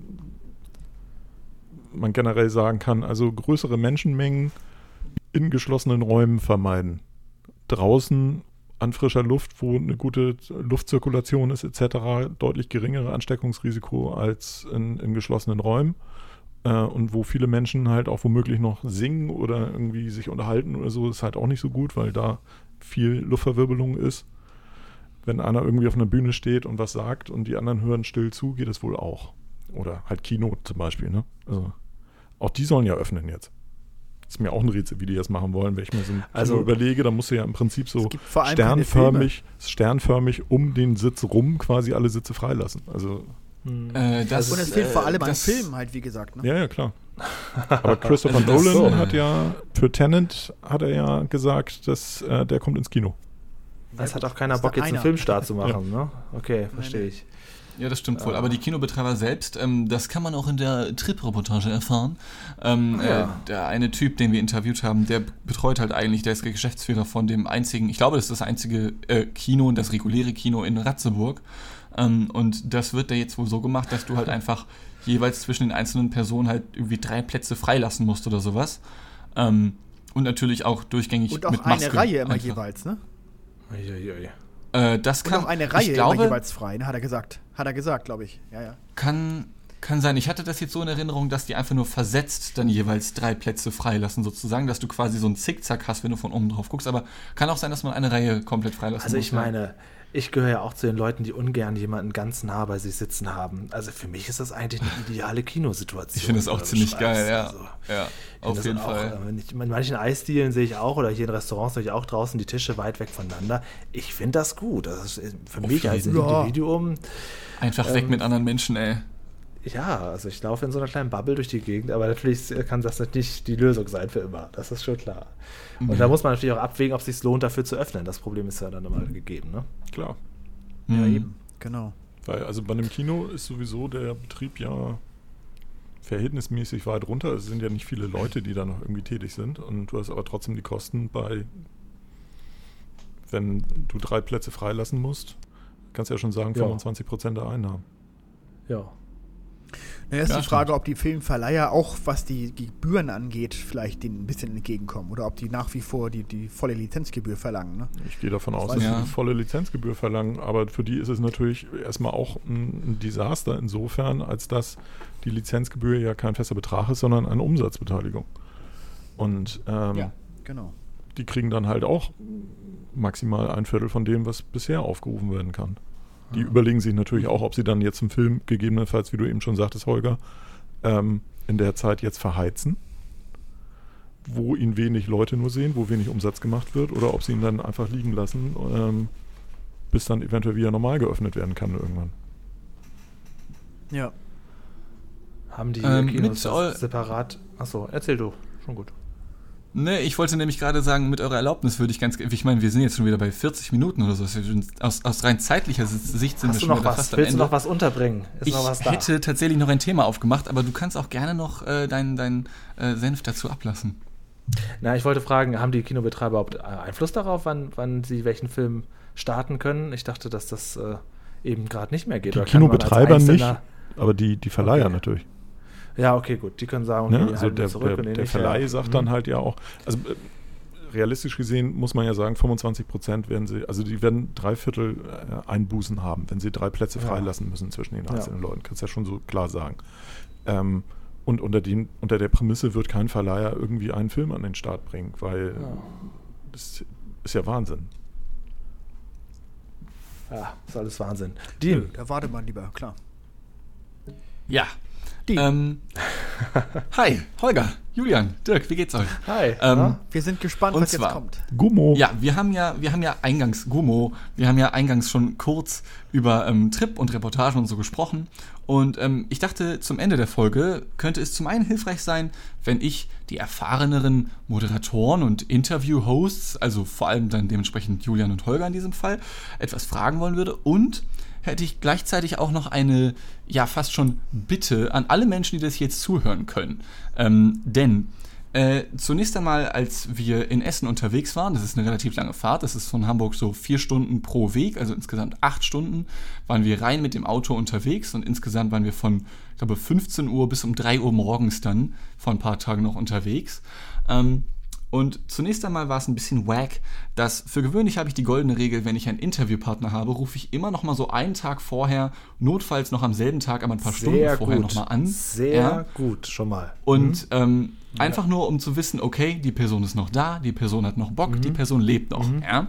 man generell sagen kann, also größere Menschenmengen in geschlossenen Räumen vermeiden. draußen an frischer Luft, wo eine gute Luftzirkulation ist etc., deutlich geringere Ansteckungsrisiko als in, in geschlossenen Räumen äh, und wo viele Menschen halt auch womöglich noch singen oder irgendwie sich unterhalten oder so, ist halt auch nicht so gut, weil da viel Luftverwirbelung ist. Wenn einer irgendwie auf einer Bühne steht und was sagt und die anderen hören still zu, geht es wohl auch. Oder halt Kino zum Beispiel, ne? Also auch die sollen ja öffnen jetzt. Ist mir auch ein Rätsel, wie die das machen wollen. Wenn ich mir so Also- überlege, dann musst du ja im Prinzip so vor sternförmig, sternförmig um den Sitz rum quasi alle Sitze freilassen. Also, Äh, das, Und es fehlt vor äh, allem an das- Filmen halt, wie gesagt. Ne? ja, ja, klar. Aber Christopher Also das- Nolan so. hat ja, für Tenet hat er ja gesagt, dass äh, der kommt ins Kino. Es hat auch keiner Bock, jetzt einen. Filmstart zu machen, ne? Okay, verstehe ich. Ja, das stimmt wohl. Aber die Kinobetreiber selbst, ähm, das kann man auch in der Trip-Reportage erfahren. Ähm, Ja. äh, der eine Typ, den wir interviewt haben, der betreut halt eigentlich, der ist der Geschäftsführer von dem einzigen, ich glaube, das ist das einzige äh, Kino, das reguläre Kino in Ratzeburg. Ähm, und das wird da jetzt wohl so gemacht, dass du halt einfach jeweils zwischen den einzelnen Personen halt irgendwie drei Plätze freilassen musst oder sowas. Ähm, und natürlich auch durchgängig Und auch mit eine Maske Reihe immer einfach. jeweils, ne? Uiuiui. Äh, das Und kann, auch eine ich Reihe glaube, immer jeweils frei, ne? hat er gesagt. Hat er gesagt, glaube ich. Ja, ja. Kann, kann sein. Ich hatte das jetzt so in Erinnerung, dass die einfach nur versetzt dann jeweils drei Plätze freilassen, sozusagen, dass du quasi so einen Zickzack hast, wenn du von oben drauf guckst. Aber kann auch sein, dass man eine Reihe komplett freilassen Also muss. ich ja. Ich gehöre ja auch zu den Leuten, die ungern jemanden ganz nah bei sich sitzen haben. Also für mich ist das eigentlich eine ideale Kinosituation. Ich finde es auch ziemlich geil, ja. Also, ja, auf jeden das auch, Fall. äh, ich, in manchen Eisdielen sehe ich auch, oder hier in Restaurants sehe ich auch draußen die Tische weit weg voneinander. Ich finde das gut. Das ist für Auf mich als. Individuum, Einfach weg ähm, mit anderen Menschen, ey. Ja, also ich laufe in so einer kleinen Bubble durch die Gegend, aber natürlich kann das nicht die Lösung sein für immer. Das ist schon klar. Und Nee. da muss man natürlich auch abwägen, ob es sich lohnt, dafür zu öffnen. Das Problem ist ja dann immer gegeben, ne? Klar. Ja, Mhm. eben. Genau. Weil, also bei einem Kino ist sowieso der Betrieb ja verhältnismäßig weit runter. Es sind ja nicht viele Leute, die da noch irgendwie tätig sind. Und du hast aber trotzdem die Kosten bei, wenn du drei Plätze freilassen musst, kannst du ja schon sagen, Ja. 25 Prozent der Einnahmen. Ja. Naja, ist Ja, die Frage, ob die Filmverleiher auch, was die Gebühren angeht, vielleicht denen ein bisschen entgegenkommen. Oder ob die nach wie vor die, die volle Lizenzgebühr verlangen. Ne? Ich gehe davon aus, weiß dass sie die nicht. volle Lizenzgebühr verlangen, aber für die ist es natürlich erstmal auch ein, Desaster insofern, als dass die Lizenzgebühr ja kein fester Betrag ist, sondern eine Umsatzbeteiligung. Und ähm, Genau. die kriegen dann halt auch maximal ein Viertel von dem, was bisher aufgerufen werden kann. Die überlegen sich natürlich auch, ob sie dann jetzt einen Film gegebenenfalls, wie du eben schon sagtest, Holger, ähm, in der Zeit jetzt verheizen, wo ihn wenig Leute nur sehen, wo wenig Umsatz gemacht wird, oder ob sie ihn dann einfach liegen lassen, ähm, bis dann eventuell wieder normal geöffnet werden kann irgendwann. Ja. Haben die Ähm, Kinos separat. Achso, erzähl du. Schon gut. Ne, ich wollte nämlich gerade sagen, mit eurer Erlaubnis würde ich ganz, ich meine, wir sind jetzt schon wieder bei 40 Minuten oder so. Aus, aus rein zeitlicher Sicht sind wir Hast du schon noch wieder was? fast am Willst du Ende. noch was unterbringen? Ist ich noch was da? hätte tatsächlich noch ein Thema aufgemacht, aber du kannst auch gerne noch äh, deinen dein, äh, Senf dazu ablassen. Na, ich wollte fragen, haben die Kinobetreiber überhaupt äh, Einfluss darauf, wann, wann sie welchen Film starten können? Ich dachte, dass das äh, eben gerade nicht mehr geht. Die Kinobetreiber nicht, aber die, die Verleiher Okay. natürlich. Ja, okay, gut. Die können sagen, Ne? okay, Also halten wir der, zurück der, und der Verleih ja. sagt Mhm. dann halt ja auch, also äh, realistisch gesehen muss man ja sagen, 25 Prozent werden sie, also die werden drei Viertel äh, Einbußen haben, wenn sie drei Plätze Ja. freilassen müssen zwischen den Ja. einzelnen Leuten. Kannst ja schon so klar sagen. Ähm, und unter, den, unter der Prämisse wird kein Verleiher irgendwie einen Film an den Start bringen, weil Ja. das ist ja Wahnsinn. Ja, ist alles Wahnsinn. Nö, Dean, Da wartet man lieber, klar. Ja. Die. Ähm, hi, Holger, Julian, Dirk, wie geht's euch? hi. Ähm? Wir sind gespannt, Und was zwar- jetzt kommt. Gummo. Ja, wir haben ja, wir haben ja eingangs, Gummo, wir haben ja eingangs schon kurz über ähm, Trip und Reportagen und so gesprochen. Und ähm, ich dachte, zum Ende der Folge könnte es zum einen hilfreich sein, wenn ich die erfahreneren Moderatoren und Interview-Hosts, also vor allem dann dementsprechend Julian und Holger in diesem Fall, etwas fragen wollen würde. Und hätte ich gleichzeitig auch noch eine, ja, fast schon Bitte an alle Menschen, die das jetzt zuhören können. Ähm, denn äh, zunächst einmal, als wir in Essen unterwegs waren, das ist eine relativ lange Fahrt, das ist von Hamburg so vier Stunden pro Weg, also insgesamt acht Stunden, waren wir rein mit dem Auto unterwegs und insgesamt waren wir von, ich glaube, 15 Uhr bis um 3 Uhr morgens dann vor ein paar Tagen noch unterwegs. Ähm, Und zunächst einmal war es ein bisschen wack, dass für gewöhnlich habe ich die goldene Regel, wenn ich einen Interviewpartner habe, rufe ich immer noch mal so einen Tag vorher, notfalls noch am selben Tag, aber ein paar Stunden vorher noch mal an. Sehr Ja. gut, schon mal. Und ähm, einfach nur, um zu wissen, okay, die Person ist noch da, die Person hat noch Bock, die Person lebt noch. Ja?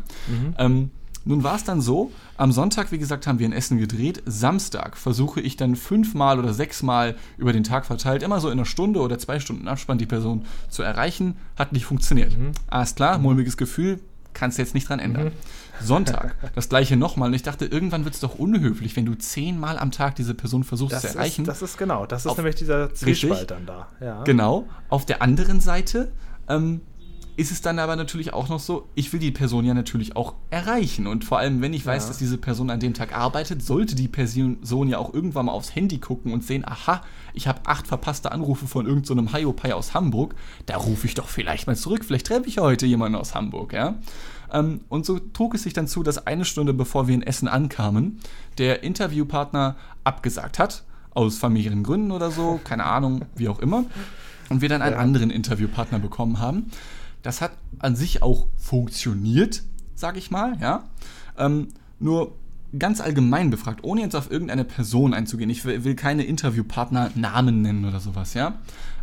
Ähm, nun war es dann so, am Sonntag, wie gesagt, haben wir in Essen gedreht. Samstag versuche ich dann fünfmal oder sechsmal über den Tag verteilt, immer so in einer Stunde oder zwei Stunden Abspann die Person zu erreichen. Hat nicht funktioniert. Alles klar, mulmiges Gefühl, kannst jetzt nicht dran ändern. Sonntag, das gleiche nochmal. Und ich dachte, irgendwann wird es doch unhöflich, wenn du zehnmal am Tag diese Person versuchst Das zu ist, erreichen. das ist genau, das ist Auf- nämlich dieser. Zwiespalt dann da. Ja. Genau. Auf der anderen Seite ähm, ist es dann aber natürlich auch noch so, ich will die Person ja natürlich auch erreichen. Und vor allem, wenn ich weiß, Ja. dass diese Person an dem Tag arbeitet, sollte die Person ja auch irgendwann mal aufs Handy gucken und sehen, aha, ich habe acht verpasste Anrufe von irgendeinem so Hiopai aus Hamburg, da rufe ich doch vielleicht mal zurück. Vielleicht treffe ich ja heute jemanden aus Hamburg, ja. Ähm, und so trug es sich dann zu, dass eine Stunde bevor wir in Essen ankamen, der Interviewpartner abgesagt hat, aus familiären Gründen oder so, keine Ahnung, wie auch immer. Und wir dann einen anderen Interviewpartner bekommen haben. Das hat an sich auch funktioniert, sag ich mal, ja. Ähm, nur ganz allgemein befragt, ohne jetzt auf irgendeine Person einzugehen. Ich will keine Interviewpartner Namen nennen oder sowas, ja.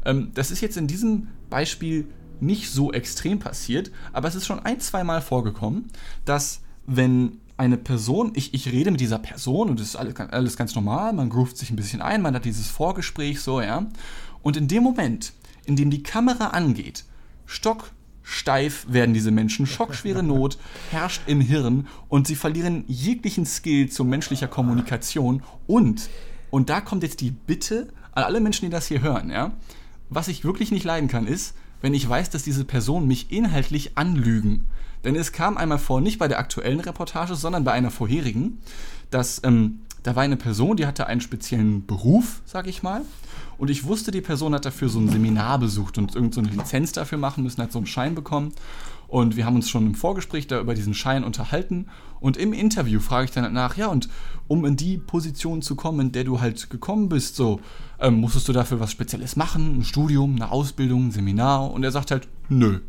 Ähm, das ist jetzt in diesem Beispiel nicht so extrem passiert, aber es ist schon ein, zwei Mal vorgekommen, dass wenn eine Person, ich, ich rede mit dieser Person und das ist alles, alles ganz normal, man groovt sich ein bisschen ein, man hat dieses Vorgespräch so, ja. Und in dem Moment, in dem die Kamera angeht, stocksteif werden diese Menschen, schockschwere Not herrscht im Hirn und sie verlieren jeglichen Skill zu menschlicher Kommunikation und, und da kommt jetzt die Bitte an alle Menschen, die das hier hören, ja. Was ich wirklich nicht leiden kann, ist, wenn ich weiß, dass diese Personen mich inhaltlich anlügen. Denn es kam einmal vor, nicht bei der aktuellen Reportage, sondern bei einer vorherigen, dass ähm, da war eine Person, die hatte einen speziellen Beruf, sag ich mal. Und ich wusste, die Person hat dafür so ein Seminar besucht und irgendeine so eine Lizenz dafür machen müssen, hat so einen Schein bekommen. Und wir haben uns schon im Vorgespräch da über diesen Schein unterhalten. Und im Interview frage ich dann nach, ja, und um in die Position zu kommen, in der du halt gekommen bist, so, ähm, musstest du dafür was Spezielles machen? Ein Studium, eine Ausbildung, ein Seminar? Und er sagt halt, nö.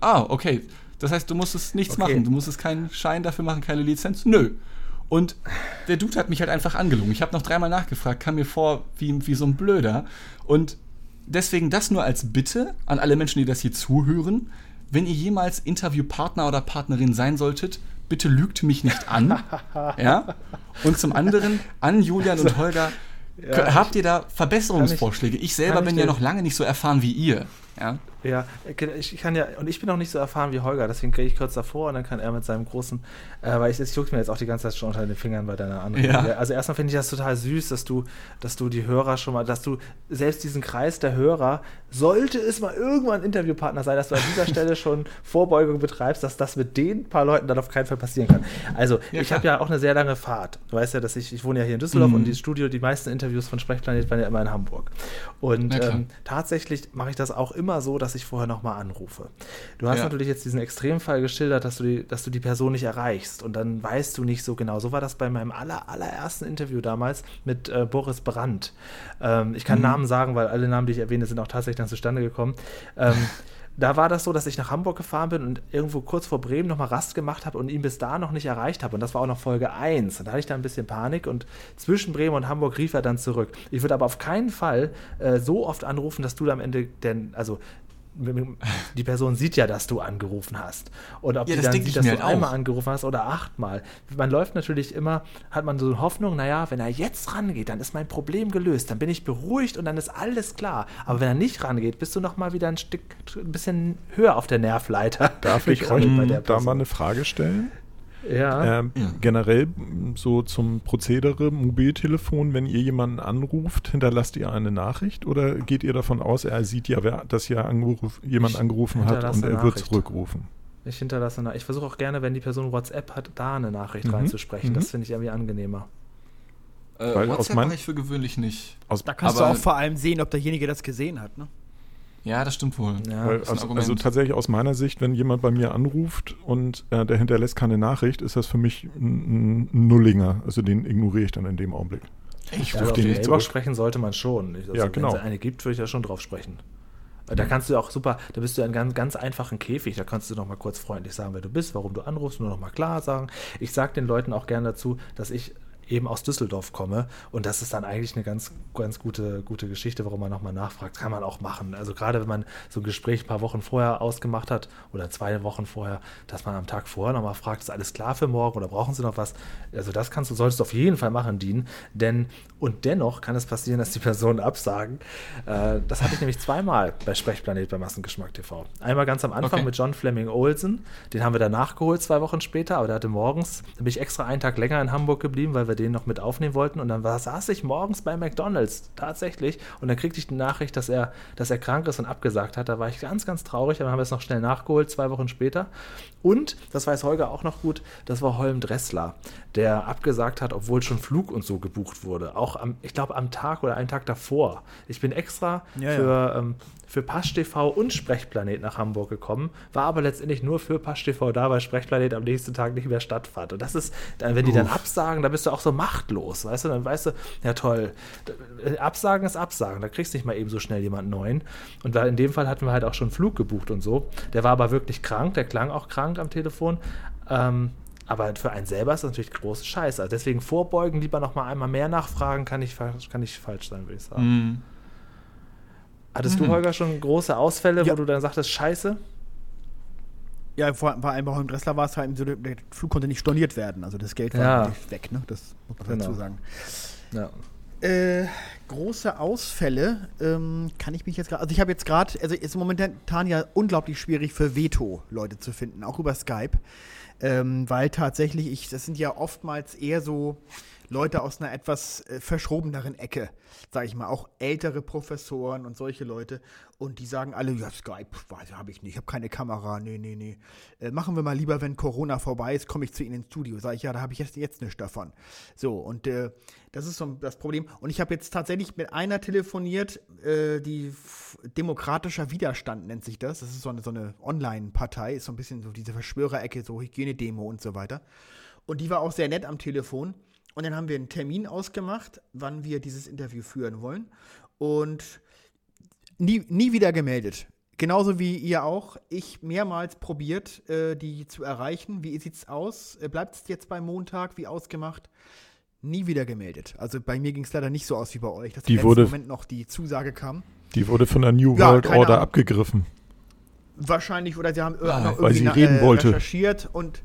Ah, okay. Das heißt, du musstest nichts Okay. machen. Du musstest keinen Schein dafür machen, keine Lizenz? Nö. Und der Dude hat mich halt einfach angelogen. Ich habe noch dreimal nachgefragt, kam mir vor wie, wie so ein Blöder. Und deswegen das nur als Bitte an alle Menschen, die das hier zuhören. Wenn ihr jemals Interviewpartner oder Partnerin sein solltet, bitte lügt mich nicht an. ja? Und zum anderen an Julian und Holger, Ja, habt ihr da Verbesserungsvorschläge? Ich, selber kann ich bin ja noch lange nicht so erfahren wie ihr. Ja? Ja, ich kann ja, und ich bin auch nicht so erfahren wie Holger, deswegen gehe ich kurz davor und dann kann er mit seinem großen, äh, weil ich, ich juckt mir jetzt auch die ganze Zeit schon unter den Fingern bei deiner Anrede. Ja. Also erstmal finde ich das total süß, dass du, dass du die Hörer schon mal, dass du selbst diesen Kreis der Hörer, sollte es mal irgendwann ein Interviewpartner sein, dass du an dieser Stelle schon Vorbeugung betreibst, dass das mit den paar Leuten dann auf keinen Fall passieren kann. Also, Ja, ich habe ja auch eine sehr lange Fahrt. Du weißt ja, dass ich, ich wohne ja hier in Düsseldorf Mhm. und die Studio, die meisten Interviews von Sprechplanet waren ja immer in Hamburg. Und ähm, tatsächlich mache ich das auch immer so, dass ich vorher nochmal anrufe. Du hast Ja. natürlich jetzt diesen Extremfall geschildert, dass du, die, dass du die Person nicht erreichst und dann weißt du nicht so genau. So war das bei meinem aller, allerersten Interview damals mit äh, Boris Brandt. Ähm, ich kann Namen sagen, weil alle Namen, die ich erwähne, sind auch tatsächlich dann zustande gekommen. Ähm, da war das so, dass ich nach Hamburg gefahren bin und irgendwo kurz vor Bremen nochmal Rast gemacht habe und ihn bis da noch nicht erreicht habe. Und das war auch noch Folge 1. Und da hatte ich da ein bisschen Panik und zwischen Bremen und Hamburg rief er dann zurück. Ich würde aber auf keinen Fall äh, so oft anrufen, dass du da am Ende denn, also die Person sieht ja, dass du angerufen hast. Und ob Ja, die das dann sieht, dass du halt einmal auch. angerufen hast oder achtmal. Man läuft natürlich immer, hat man so eine Hoffnung, naja, wenn er jetzt rangeht, dann ist mein Problem gelöst, dann bin ich beruhigt und dann ist alles klar. Aber wenn er nicht rangeht, bist du noch mal wieder ein Stück, ein bisschen höher auf der Nervleiter. Darf ich euch bei der da mal eine Frage stellen? Ja. Ähm, Ja. Generell so zum Prozedere Mobiltelefon, wenn ihr jemanden anruft, hinterlasst ihr eine Nachricht oder geht ihr davon aus, er sieht ja, wer, dass hier angeruf, jemand Ich angerufen hat und er eine wird Nachricht. zurückrufen? Ich hinterlasse eine. Ich versuche auch gerne, wenn die Person WhatsApp hat, da eine Nachricht Mhm. reinzusprechen. Mhm. Das finde ich irgendwie angenehmer. Äh, Weil WhatsApp mache ich für gewöhnlich nicht. Aus, Da kannst Aber- du auch vor allem sehen, ob derjenige das gesehen hat. Ne? Ja, das stimmt wohl. Ja. weil, also, also tatsächlich aus meiner Sicht, wenn jemand bei mir anruft und äh, der hinterlässt keine Nachricht, ist das für mich ein, ein Nullinger. Also den ignoriere ich dann in dem Augenblick. Ich Ja, rufe den nicht zurück. sprechen sollte man schon. Also, Ja, genau. Wenn es eine gibt, würde ich da schon drauf sprechen. Da kannst du auch super, da bist du in einem ganz, ganz einfachen Käfig, da kannst du noch mal kurz freundlich sagen, wer du bist, warum du anrufst, nur noch mal klar sagen. Ich sage den Leuten auch gerne dazu, dass ich eben aus Düsseldorf komme. Und das ist dann eigentlich eine ganz, ganz gute, gute Geschichte, warum man nochmal nachfragt. Kann man auch machen. Also gerade wenn man so ein Gespräch ein paar Wochen vorher ausgemacht hat oder zwei Wochen vorher, dass man am Tag vorher nochmal fragt, ist alles klar für morgen oder brauchen Sie noch was? Also das kannst du, solltest du auf jeden Fall machen, Dean. Denn und dennoch kann es passieren, dass die Personen absagen. Äh, das hatte ich nämlich zweimal bei Sprechplanet bei Massengeschmack TV. Einmal ganz am Anfang Okay. mit John Fleming Olsen. Den haben wir dann nachgeholt zwei Wochen später, aber der hatte morgens, da bin ich extra einen Tag länger in Hamburg geblieben, weil wir den noch mit aufnehmen wollten. Und dann war, saß ich morgens bei McDonalds, tatsächlich. Und dann kriegte ich die Nachricht, dass er, dass er krank ist und abgesagt hat. Da war ich ganz, ganz traurig, aber haben wir es noch schnell nachgeholt, zwei Wochen später. Und, das weiß Holger auch noch gut, das war Holm Dressler, der abgesagt hat, obwohl schon Flug und so gebucht wurde. Auch am, ich glaube, am Tag oder einen Tag davor. Ich bin extra Ja, ja. für, ähm, für Pasch TV und Sprechplanet nach Hamburg gekommen, war aber letztendlich nur für Pasch TV da, weil Sprechplanet am nächsten Tag nicht mehr stattfand. Und das ist, dann, wenn die dann absagen, da bist du auch so machtlos, weißt du? Dann weißt du, ja toll, äh, Absagen ist Absagen, da kriegst du nicht mal eben so schnell jemanden neuen. Und in dem Fall hatten wir halt auch schon Flug gebucht und so. Der war aber wirklich krank, der klang auch krank am Telefon. Ähm, aber für einen selber ist das natürlich große Scheiße. Also deswegen vorbeugen, lieber noch mal einmal mehr nachfragen, kann fa- kann nicht falsch sein, würde ich sagen. Mhm. Hattest du, Holger, schon große Ausfälle, Ja. wo du dann sagtest, scheiße? Ja, vor, vor allem bei Holm Dressler war es halt so, der Flug konnte nicht storniert werden. Also das Geld war Ja. nicht weg, ne? Das muss man Genau. dazu sagen. Ja. Äh, große Ausfälle ähm, kann ich mich jetzt gerade. Also ich habe jetzt gerade, also ist momentan ja unglaublich schwierig für Veto Leute zu finden, auch über Skype, ähm, weil tatsächlich ich, das sind ja oftmals eher so Leute aus einer etwas äh, verschrobeneren Ecke, sage ich mal, auch ältere Professoren und solche Leute und die sagen alle, ja Skype, habe ich nicht, ich habe keine Kamera, nee, nee, nee. Äh, machen wir mal lieber, wenn Corona vorbei ist, komme ich zu Ihnen ins Studio. Sage ich, ja, da habe ich jetzt, jetzt nichts davon. So, und äh, das ist so das Problem. Und ich habe jetzt tatsächlich mit einer telefoniert, äh, die Demokratischer Widerstand nennt sich das. Das ist so eine, so eine Online-Partei, ist so ein bisschen so diese Verschwörerecke, so Hygienedemo und so weiter. Und die war auch sehr nett am Telefon. Und dann haben wir einen Termin ausgemacht, wann wir dieses Interview führen wollen. Und nie, nie wieder gemeldet. Genauso wie ihr auch. Ich mehrmals probiert, äh, die zu erreichen. Wie sieht's aus? Äh, Bleibt es jetzt beim Montag wie ausgemacht? Nie wieder gemeldet. Also bei mir ging es leider nicht so aus wie bei euch, dass Die im wurde- Moment noch die Zusage kam. Die wurde von der New Ja, World Order Ahnung. abgegriffen. Wahrscheinlich, oder sie haben Ah, weil sie irgendwie reden wollte. recherchiert und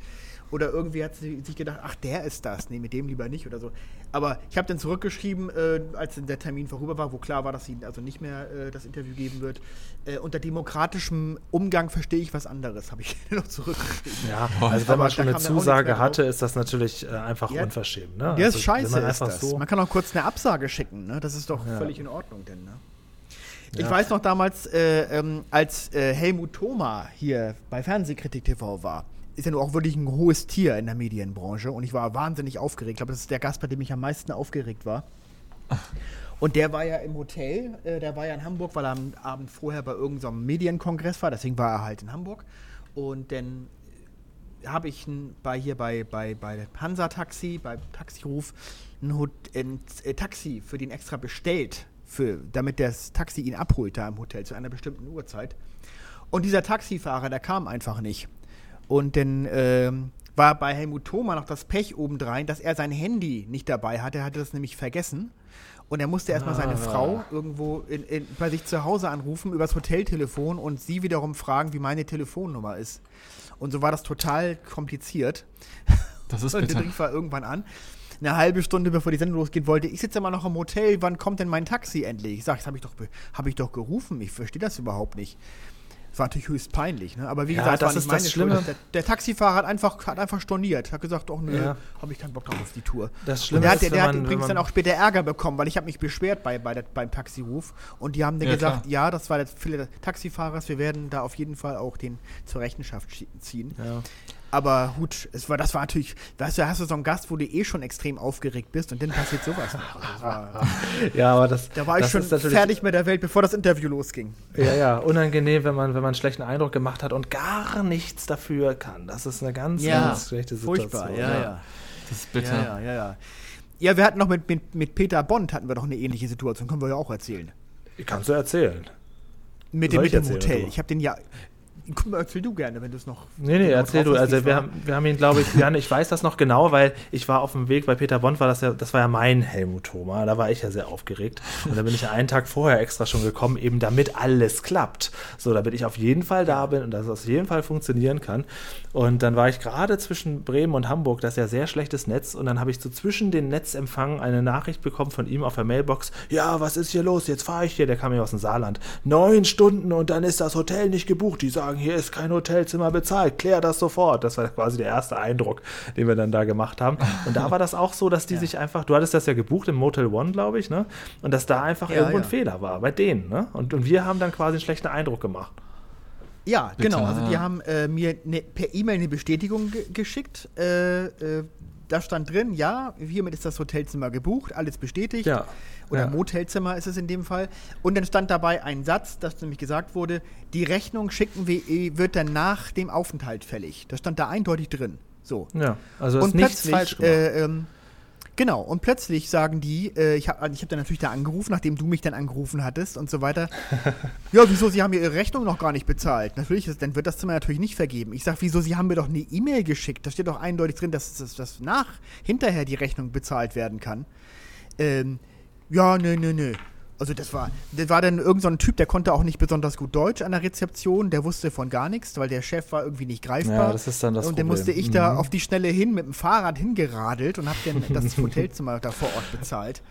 oder irgendwie hat sie sich gedacht, ach, der ist das. Nee, mit dem lieber nicht oder so. Aber ich habe dann zurückgeschrieben, äh, als der Termin vorüber war, wo klar war, dass sie also nicht mehr äh, das Interview geben wird. Äh, unter demokratischem Umgang verstehe ich was anderes, habe ich noch zurückgeschrieben. Ja, also wenn man schon eine Zusage hatte, ist das natürlich äh, einfach Ja. unverschämt. Ne? Ja, Also, ist scheiße, man ist das. so. Man kann auch kurz eine Absage schicken, ne? Das ist doch Ja. völlig in Ordnung, denn, ne? Ich Ja. weiß noch damals, äh, ähm, als äh, Helmut Thoma hier bei Fernsehkritik TV war, ist ja nur auch wirklich ein hohes Tier in der Medienbranche und ich war wahnsinnig aufgeregt. Ich glaube, das ist der Gast, bei dem ich am meisten aufgeregt war. Und der war ja im Hotel, äh, der war ja in Hamburg, weil er am Abend vorher bei irgendeinem Medienkongress war, deswegen war er halt in Hamburg. Und dann habe ich ein, bei hier bei, bei, bei Hansa Taxi, bei Taxiruf, ein, Hot, ein äh, Taxi für den extra bestellt, für, damit das Taxi ihn abholt da im Hotel zu einer bestimmten Uhrzeit. Und dieser Taxifahrer, der kam einfach nicht. Und dann ähm, war bei Helmut Thoma noch das Pech obendrein, dass er sein Handy nicht dabei hatte. Er hatte das nämlich vergessen. Und er musste erstmal seine Ah. Frau irgendwo in, in, bei sich zu Hause anrufen übers Hoteltelefon und sie wiederum fragen, wie meine Telefonnummer ist. Und so war das total kompliziert. Das ist Und bitter. der rief er irgendwann an. Eine halbe Stunde bevor die Sendung losgeht, wollte ich sitze immer noch im Hotel, wann kommt denn mein Taxi endlich? Ich sage, das habe ich, doch hab ich doch gerufen, ich verstehe das überhaupt nicht. Das war natürlich höchst peinlich, ne? aber wie Ja, gesagt, das war ist nicht meine das Schuld. Schlimme. Der, der Taxifahrer hat einfach, hat einfach storniert, hat gesagt, oh nö, Ja. habe ich keinen Bock drauf auf die Tour. Das Und Schlimme der hat, ist, der, wenn der hat man- wenn übrigens dann auch später Ärger bekommen, weil ich habe mich beschwert bei, bei der, beim Taxiruf und die haben dann Ja, gesagt, klar. ja, das war der Fehler des Taxifahrers, wir werden da auf jeden Fall auch den zur Rechenschaft ziehen. Ja. Aber gut, es war, das war natürlich, weißt du, hast du so einen Gast, wo du eh schon extrem aufgeregt bist und dann passiert sowas. noch. Also das war, ja, aber das, da war ich das schon fertig mit der Welt, bevor das Interview losging. Ja, ja, unangenehm, wenn man, wenn man einen schlechten Eindruck gemacht hat und gar nichts dafür kann. Das ist eine ganz, ganz schlechte Situation. furchtbar, ja, ja. Das ist bitter. Ja, ja, ja, ja. Ja, wir hatten noch mit, mit, mit Peter Bond hatten wir doch eine ähnliche Situation, können wir ja auch erzählen. Kannst du erzählen. Mit dem, mit dem Hotel. Ich habe den ja. Guck mal, erzähl du gerne, wenn du es noch. Nee, nee, genau erzähl du. Also wir haben, wir haben ihn, glaube ich, ja, ich weiß das noch genau, weil ich war auf dem Weg bei Peter Bond, war das ja, das war ja mein Helmut Thoma, da war ich ja sehr aufgeregt. Und da bin ich ja einen Tag vorher extra schon gekommen, eben damit alles klappt. So, damit ich auf jeden Fall da bin und dass es auf jeden Fall funktionieren kann. Und dann war ich gerade zwischen Bremen und Hamburg, das ist ja sehr schlechtes Netz. Und dann habe ich so zwischen den Netzempfangen eine Nachricht bekommen von ihm auf der Mailbox. Ja, was ist hier los? Jetzt fahre ich hier. Der kam ja aus dem Saarland. Neun Stunden und dann ist das Hotel nicht gebucht. Die sagen, hier ist kein Hotelzimmer bezahlt. Klär das sofort. Das war quasi der erste Eindruck, den wir dann da gemacht haben. Und da war das auch so, dass die sich einfach, du hattest das ja gebucht im Motel One, glaube ich, ne? Und dass da einfach Ja, irgendwo ein ja. Fehler war bei denen, ne? Und, und wir haben dann quasi einen schlechten Eindruck gemacht. Ja, Bitte. genau. Also die haben äh, mir ne, per E-Mail eine Bestätigung ge geschickt. Äh, äh, da stand drin, ja, hiermit ist das Hotelzimmer gebucht, alles bestätigt. Ja. Oder Ja. Motelzimmer ist es in dem Fall. Und dann stand dabei ein Satz, dass nämlich gesagt wurde, die Rechnung schicken wir, eh, wird dann nach dem Aufenthalt fällig. Das stand da eindeutig drin. So. Ja, also ist und nichts falsch gemacht. äh, ähm, genau, und plötzlich sagen die, äh, ich habe ich hab dann natürlich da angerufen, nachdem du mich dann angerufen hattest und so weiter. ja, wieso, sie haben ja ihre Rechnung noch gar nicht bezahlt. Natürlich, ist, dann wird das Zimmer natürlich nicht vergeben. Ich sage, wieso, sie haben mir doch eine E-Mail geschickt. Da steht doch eindeutig drin, dass, dass, dass nach, hinterher die Rechnung bezahlt werden kann. Ähm, ja, nö, nö, nö. Also das war, das war dann irgendein so ein Typ, der konnte auch nicht besonders gut Deutsch an der Rezeption, der wusste von gar nichts, weil der Chef war irgendwie nicht greifbar. Ja, das ist dann das Und dann Problem. musste ich da Mhm. auf die Schnelle hin mit dem Fahrrad hingeradelt und habe dann das Hotelzimmer da vor Ort bezahlt.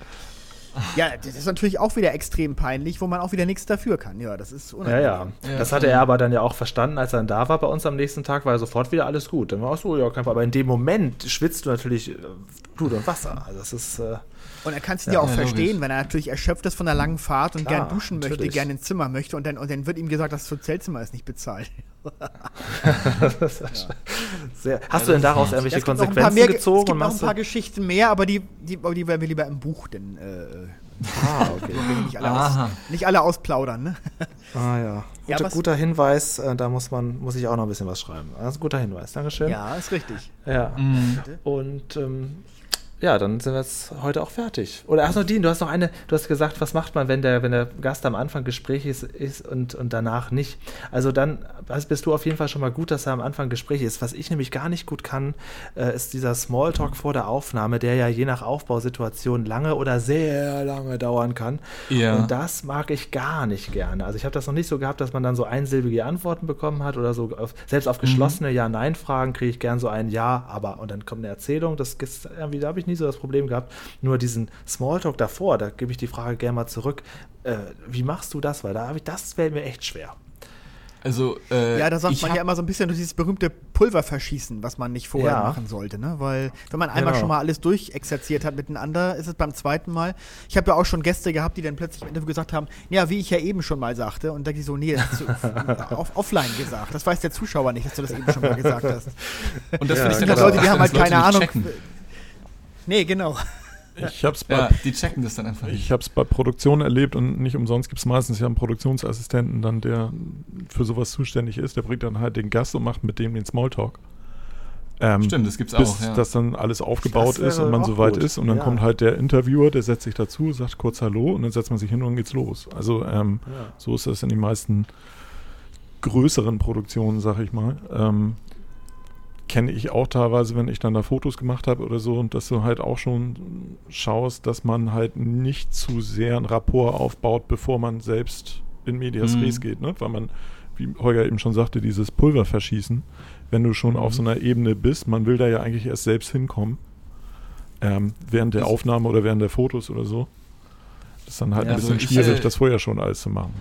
Ja, das ist natürlich auch wieder extrem peinlich, wo man auch wieder nichts dafür kann. Ja, das ist unangenehm. ja. Ja, Das hatte er aber dann ja auch verstanden, als er dann da war bei uns am nächsten Tag, war sofort wieder alles gut. Dann war auch so, ja, kein Problem. Aber in dem Moment schwitzt du natürlich äh, Blut und Wasser. Also das ist, äh, Und er kann es dir Ja, auch ja, verstehen, logisch. wenn er natürlich erschöpft ist von der langen Fahrt und Klar, gern duschen möchte, natürlich. gern ins Zimmer möchte und dann, und dann wird ihm gesagt, das Hotelzimmer ist nicht bezahlt. sehr. Hast du denn daraus Ja, irgendwelche es gibt noch ein paar Konsequenzen mehr, gezogen? Es gibt und noch ein paar Geschichten mehr, aber die, die, aber die werden wir lieber im Buch denn äh, Ah, okay. nicht alle, aus, nicht alle ausplaudern. Ne? Ah, ja. Ja, Guter, was- guter Hinweis, äh, da muss man, muss ich auch noch ein bisschen was schreiben. Das ist ein guter Hinweis, Dankeschön. Ja, ist richtig. Ja. Mhm. Und ähm, ja, dann sind wir jetzt heute auch fertig. Oder ach Nadine, du hast noch eine, du hast gesagt, was macht man, wenn der, wenn der Gast am Anfang Gespräch ist, ist und, und danach nicht. Also dann bist du auf jeden Fall schon mal gut, dass er am Anfang Gespräch ist. Was ich nämlich gar nicht gut kann, äh, ist dieser Smalltalk vor der Aufnahme, der ja je nach Aufbausituation lange oder sehr lange dauern kann. Ja. Und das mag ich gar nicht gerne. Also ich habe das noch nicht so gehabt, dass man dann so einsilbige Antworten bekommen hat oder so auf, selbst auf geschlossene Ja-Nein-Fragen kriege ich gern so ein Ja, aber und dann kommt eine Erzählung. Das irgendwie, da habe ich nie so das Problem gehabt. Nur diesen Smalltalk davor, da gebe ich die Frage gerne mal zurück. Äh, wie machst du das? Weil da habe ich, das fällt mir echt schwer. Also, äh, Ja, da sagt ich man ja immer so ein bisschen durch dieses berühmte Pulververschießen, was man nicht vorher Ja. machen sollte, ne? Weil wenn man einmal Genau. schon mal alles durchexerziert hat miteinander, ist es beim zweiten Mal. Ich habe ja auch schon Gäste gehabt, die dann plötzlich im Interview gesagt haben, ja, wie ich ja eben schon mal sagte, und da die so, nee, das hast du auf, offline gesagt. Das weiß der Zuschauer nicht, dass du das eben schon mal gesagt hast. Und das Ja, finde ich dann Leute, die haben halt keine Ahnung. checken. Nee, genau. Ich habe es bei, Ja, die checken das dann einfach nicht. ich hab's bei Produktionen erlebt und nicht umsonst gibt es meistens ja einen Produktionsassistenten dann, der für sowas zuständig ist. Der bringt dann halt den Gast und macht mit dem den Smalltalk. Ähm, Stimmt, das gibt's bis auch, ja. das dann alles aufgebaut ist und man soweit gut. ist. Und dann Ja. kommt halt der Interviewer, der setzt sich dazu, sagt kurz Hallo und dann setzt man sich hin und dann geht's los. Also ähm, Ja. so ist das in den meisten größeren Produktionen, sag ich mal. Ähm, Kenne ich auch teilweise, wenn ich dann da Fotos gemacht habe oder so und dass du halt auch schon schaust, dass man halt nicht zu sehr ein Rapport aufbaut, bevor man selbst in Medias Mhm. Res geht, ne? Weil man, wie Holger eben schon sagte, dieses Pulver verschießen, wenn du schon auf so einer Ebene bist, man will da ja eigentlich erst selbst hinkommen. Ähm, während der Aufnahme oder während der Fotos oder so. Das ist dann halt Ja, ein bisschen also ich, schwierig, äh, das vorher schon alles zu machen.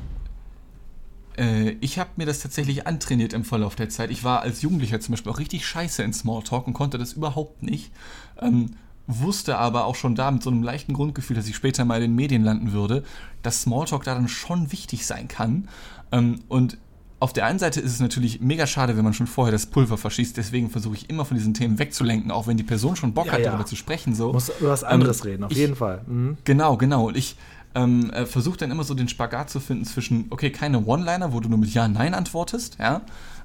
Äh, ich habe mir das tatsächlich antrainiert im Verlauf der Zeit. Ich war als Jugendlicher zum Beispiel auch richtig scheiße in Smalltalk und konnte das überhaupt nicht. Ähm, wusste aber auch schon da mit so einem leichten Grundgefühl, dass ich später mal in den Medien landen würde, dass Smalltalk da dann schon wichtig sein kann. Ähm, und auf der einen Seite ist es natürlich mega schade, wenn man schon vorher das Pulver verschießt. Deswegen versuche ich immer von diesen Themen wegzulenken, auch wenn die Person schon Bock Ja, hat, ja. darüber zu sprechen. So. Muss über was anderes Ähm, reden, auf ich- jeden Fall. Mhm. Genau, genau. Und ich ähm, äh, versuche dann immer so den Spagat zu finden zwischen, okay, keine One-Liner, wo du nur mit Ja, Nein antwortest, ja.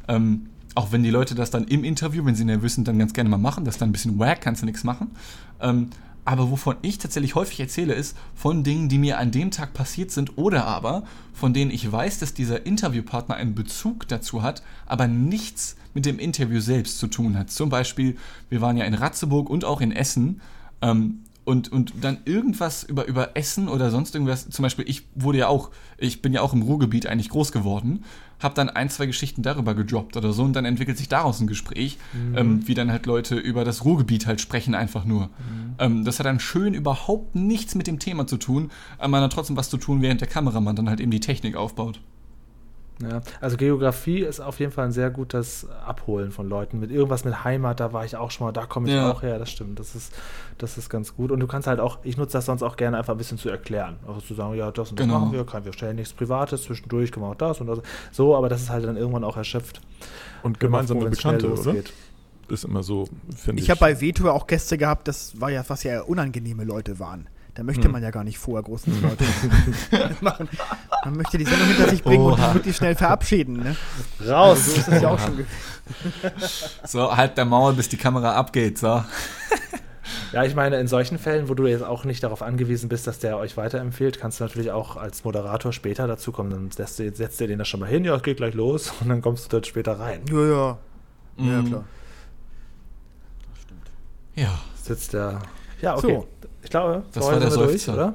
Ähm, auch wenn die Leute das dann im Interview, wenn sie nervös sind, dann ganz gerne mal machen, das ist dann ein bisschen wack, kannst du nichts machen. Ähm, Aber wovon ich tatsächlich häufig erzähle, ist von Dingen, die mir an dem Tag passiert sind oder aber von denen ich weiß, dass dieser Interviewpartner einen Bezug dazu hat, aber nichts mit dem Interview selbst zu tun hat. Zum Beispiel, wir waren ja in Ratzeburg und auch in Essen. Ähm, und, und dann irgendwas über, über Essen oder sonst irgendwas, zum Beispiel, ich wurde ja auch, ich bin ja auch im Ruhrgebiet eigentlich groß geworden, habe dann ein, zwei Geschichten darüber gedroppt oder so und dann entwickelt sich daraus ein Gespräch, mhm. ähm, wie dann halt Leute über das Ruhrgebiet halt sprechen, einfach nur. Mhm. Ähm, das hat dann schön überhaupt nichts mit dem Thema zu tun, aber man hat trotzdem was zu tun, während der Kameramann dann halt eben die Technik aufbaut. Ja, also Geografie ist auf jeden Fall ein sehr gutes Abholen von Leuten. Mit irgendwas mit Heimat, da war ich auch schon mal, da komme ich ja. auch her, das stimmt. Das ist, das ist ganz gut. Und du kannst halt auch, ich nutze das sonst auch gerne einfach ein bisschen zu erklären. Also zu sagen, ja, das und das genau. machen wir, kann, wir stellen nichts Privates, zwischendurch können wir auch das und das. So, aber das ist halt dann irgendwann auch erschöpft. Und gemeinsame froh, Bekannte, oder? Ist immer so, finde ich. Ich habe bei Veto auch Gäste gehabt, das war ja, was ja unangenehme Leute waren. Da möchte hm. man ja gar nicht vorher großen Leute machen. Man möchte die Sendung hinter sich bringen Oha. und sich wirklich schnell verabschieden. Ne? Raus! Also so ist das ja auch schon. so, halt der Maul, bis die Kamera abgeht, so. Ja, ich meine, in solchen Fällen, wo du jetzt auch nicht darauf angewiesen bist, dass der euch weiterempfiehlt, kannst du natürlich auch als Moderator später dazukommen. Dann setzt du, setzt du den da schon mal hin, ja, es geht gleich los und dann kommst du dort später rein. Ja, ja. Mhm. Ja, klar. Stimmt. Ja. Sitzt der. Ja, okay. So. Ich glaube, das war der Seufzer. Durch, oder?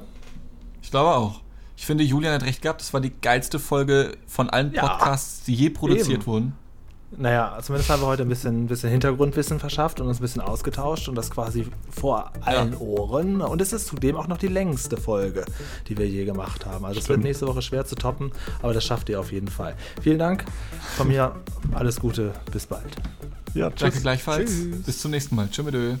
Ich glaube auch. Ich finde, Julian hat recht gehabt. Das war die geilste Folge von allen Podcasts, ja, die je produziert eben. wurden. Naja, zumindest haben wir heute ein bisschen, bisschen Hintergrundwissen verschafft und uns ein bisschen ausgetauscht und das quasi vor allen ja. Ohren. Und es ist zudem auch noch die längste Folge, die wir je gemacht haben. Also es wird nächste Woche schwer zu toppen, aber das schafft ihr auf jeden Fall. Vielen Dank. Von mir alles Gute. Bis bald. Ja, tschüss. Danke gleichfalls. Tschüss. Bis zum nächsten Mal. Tschüss.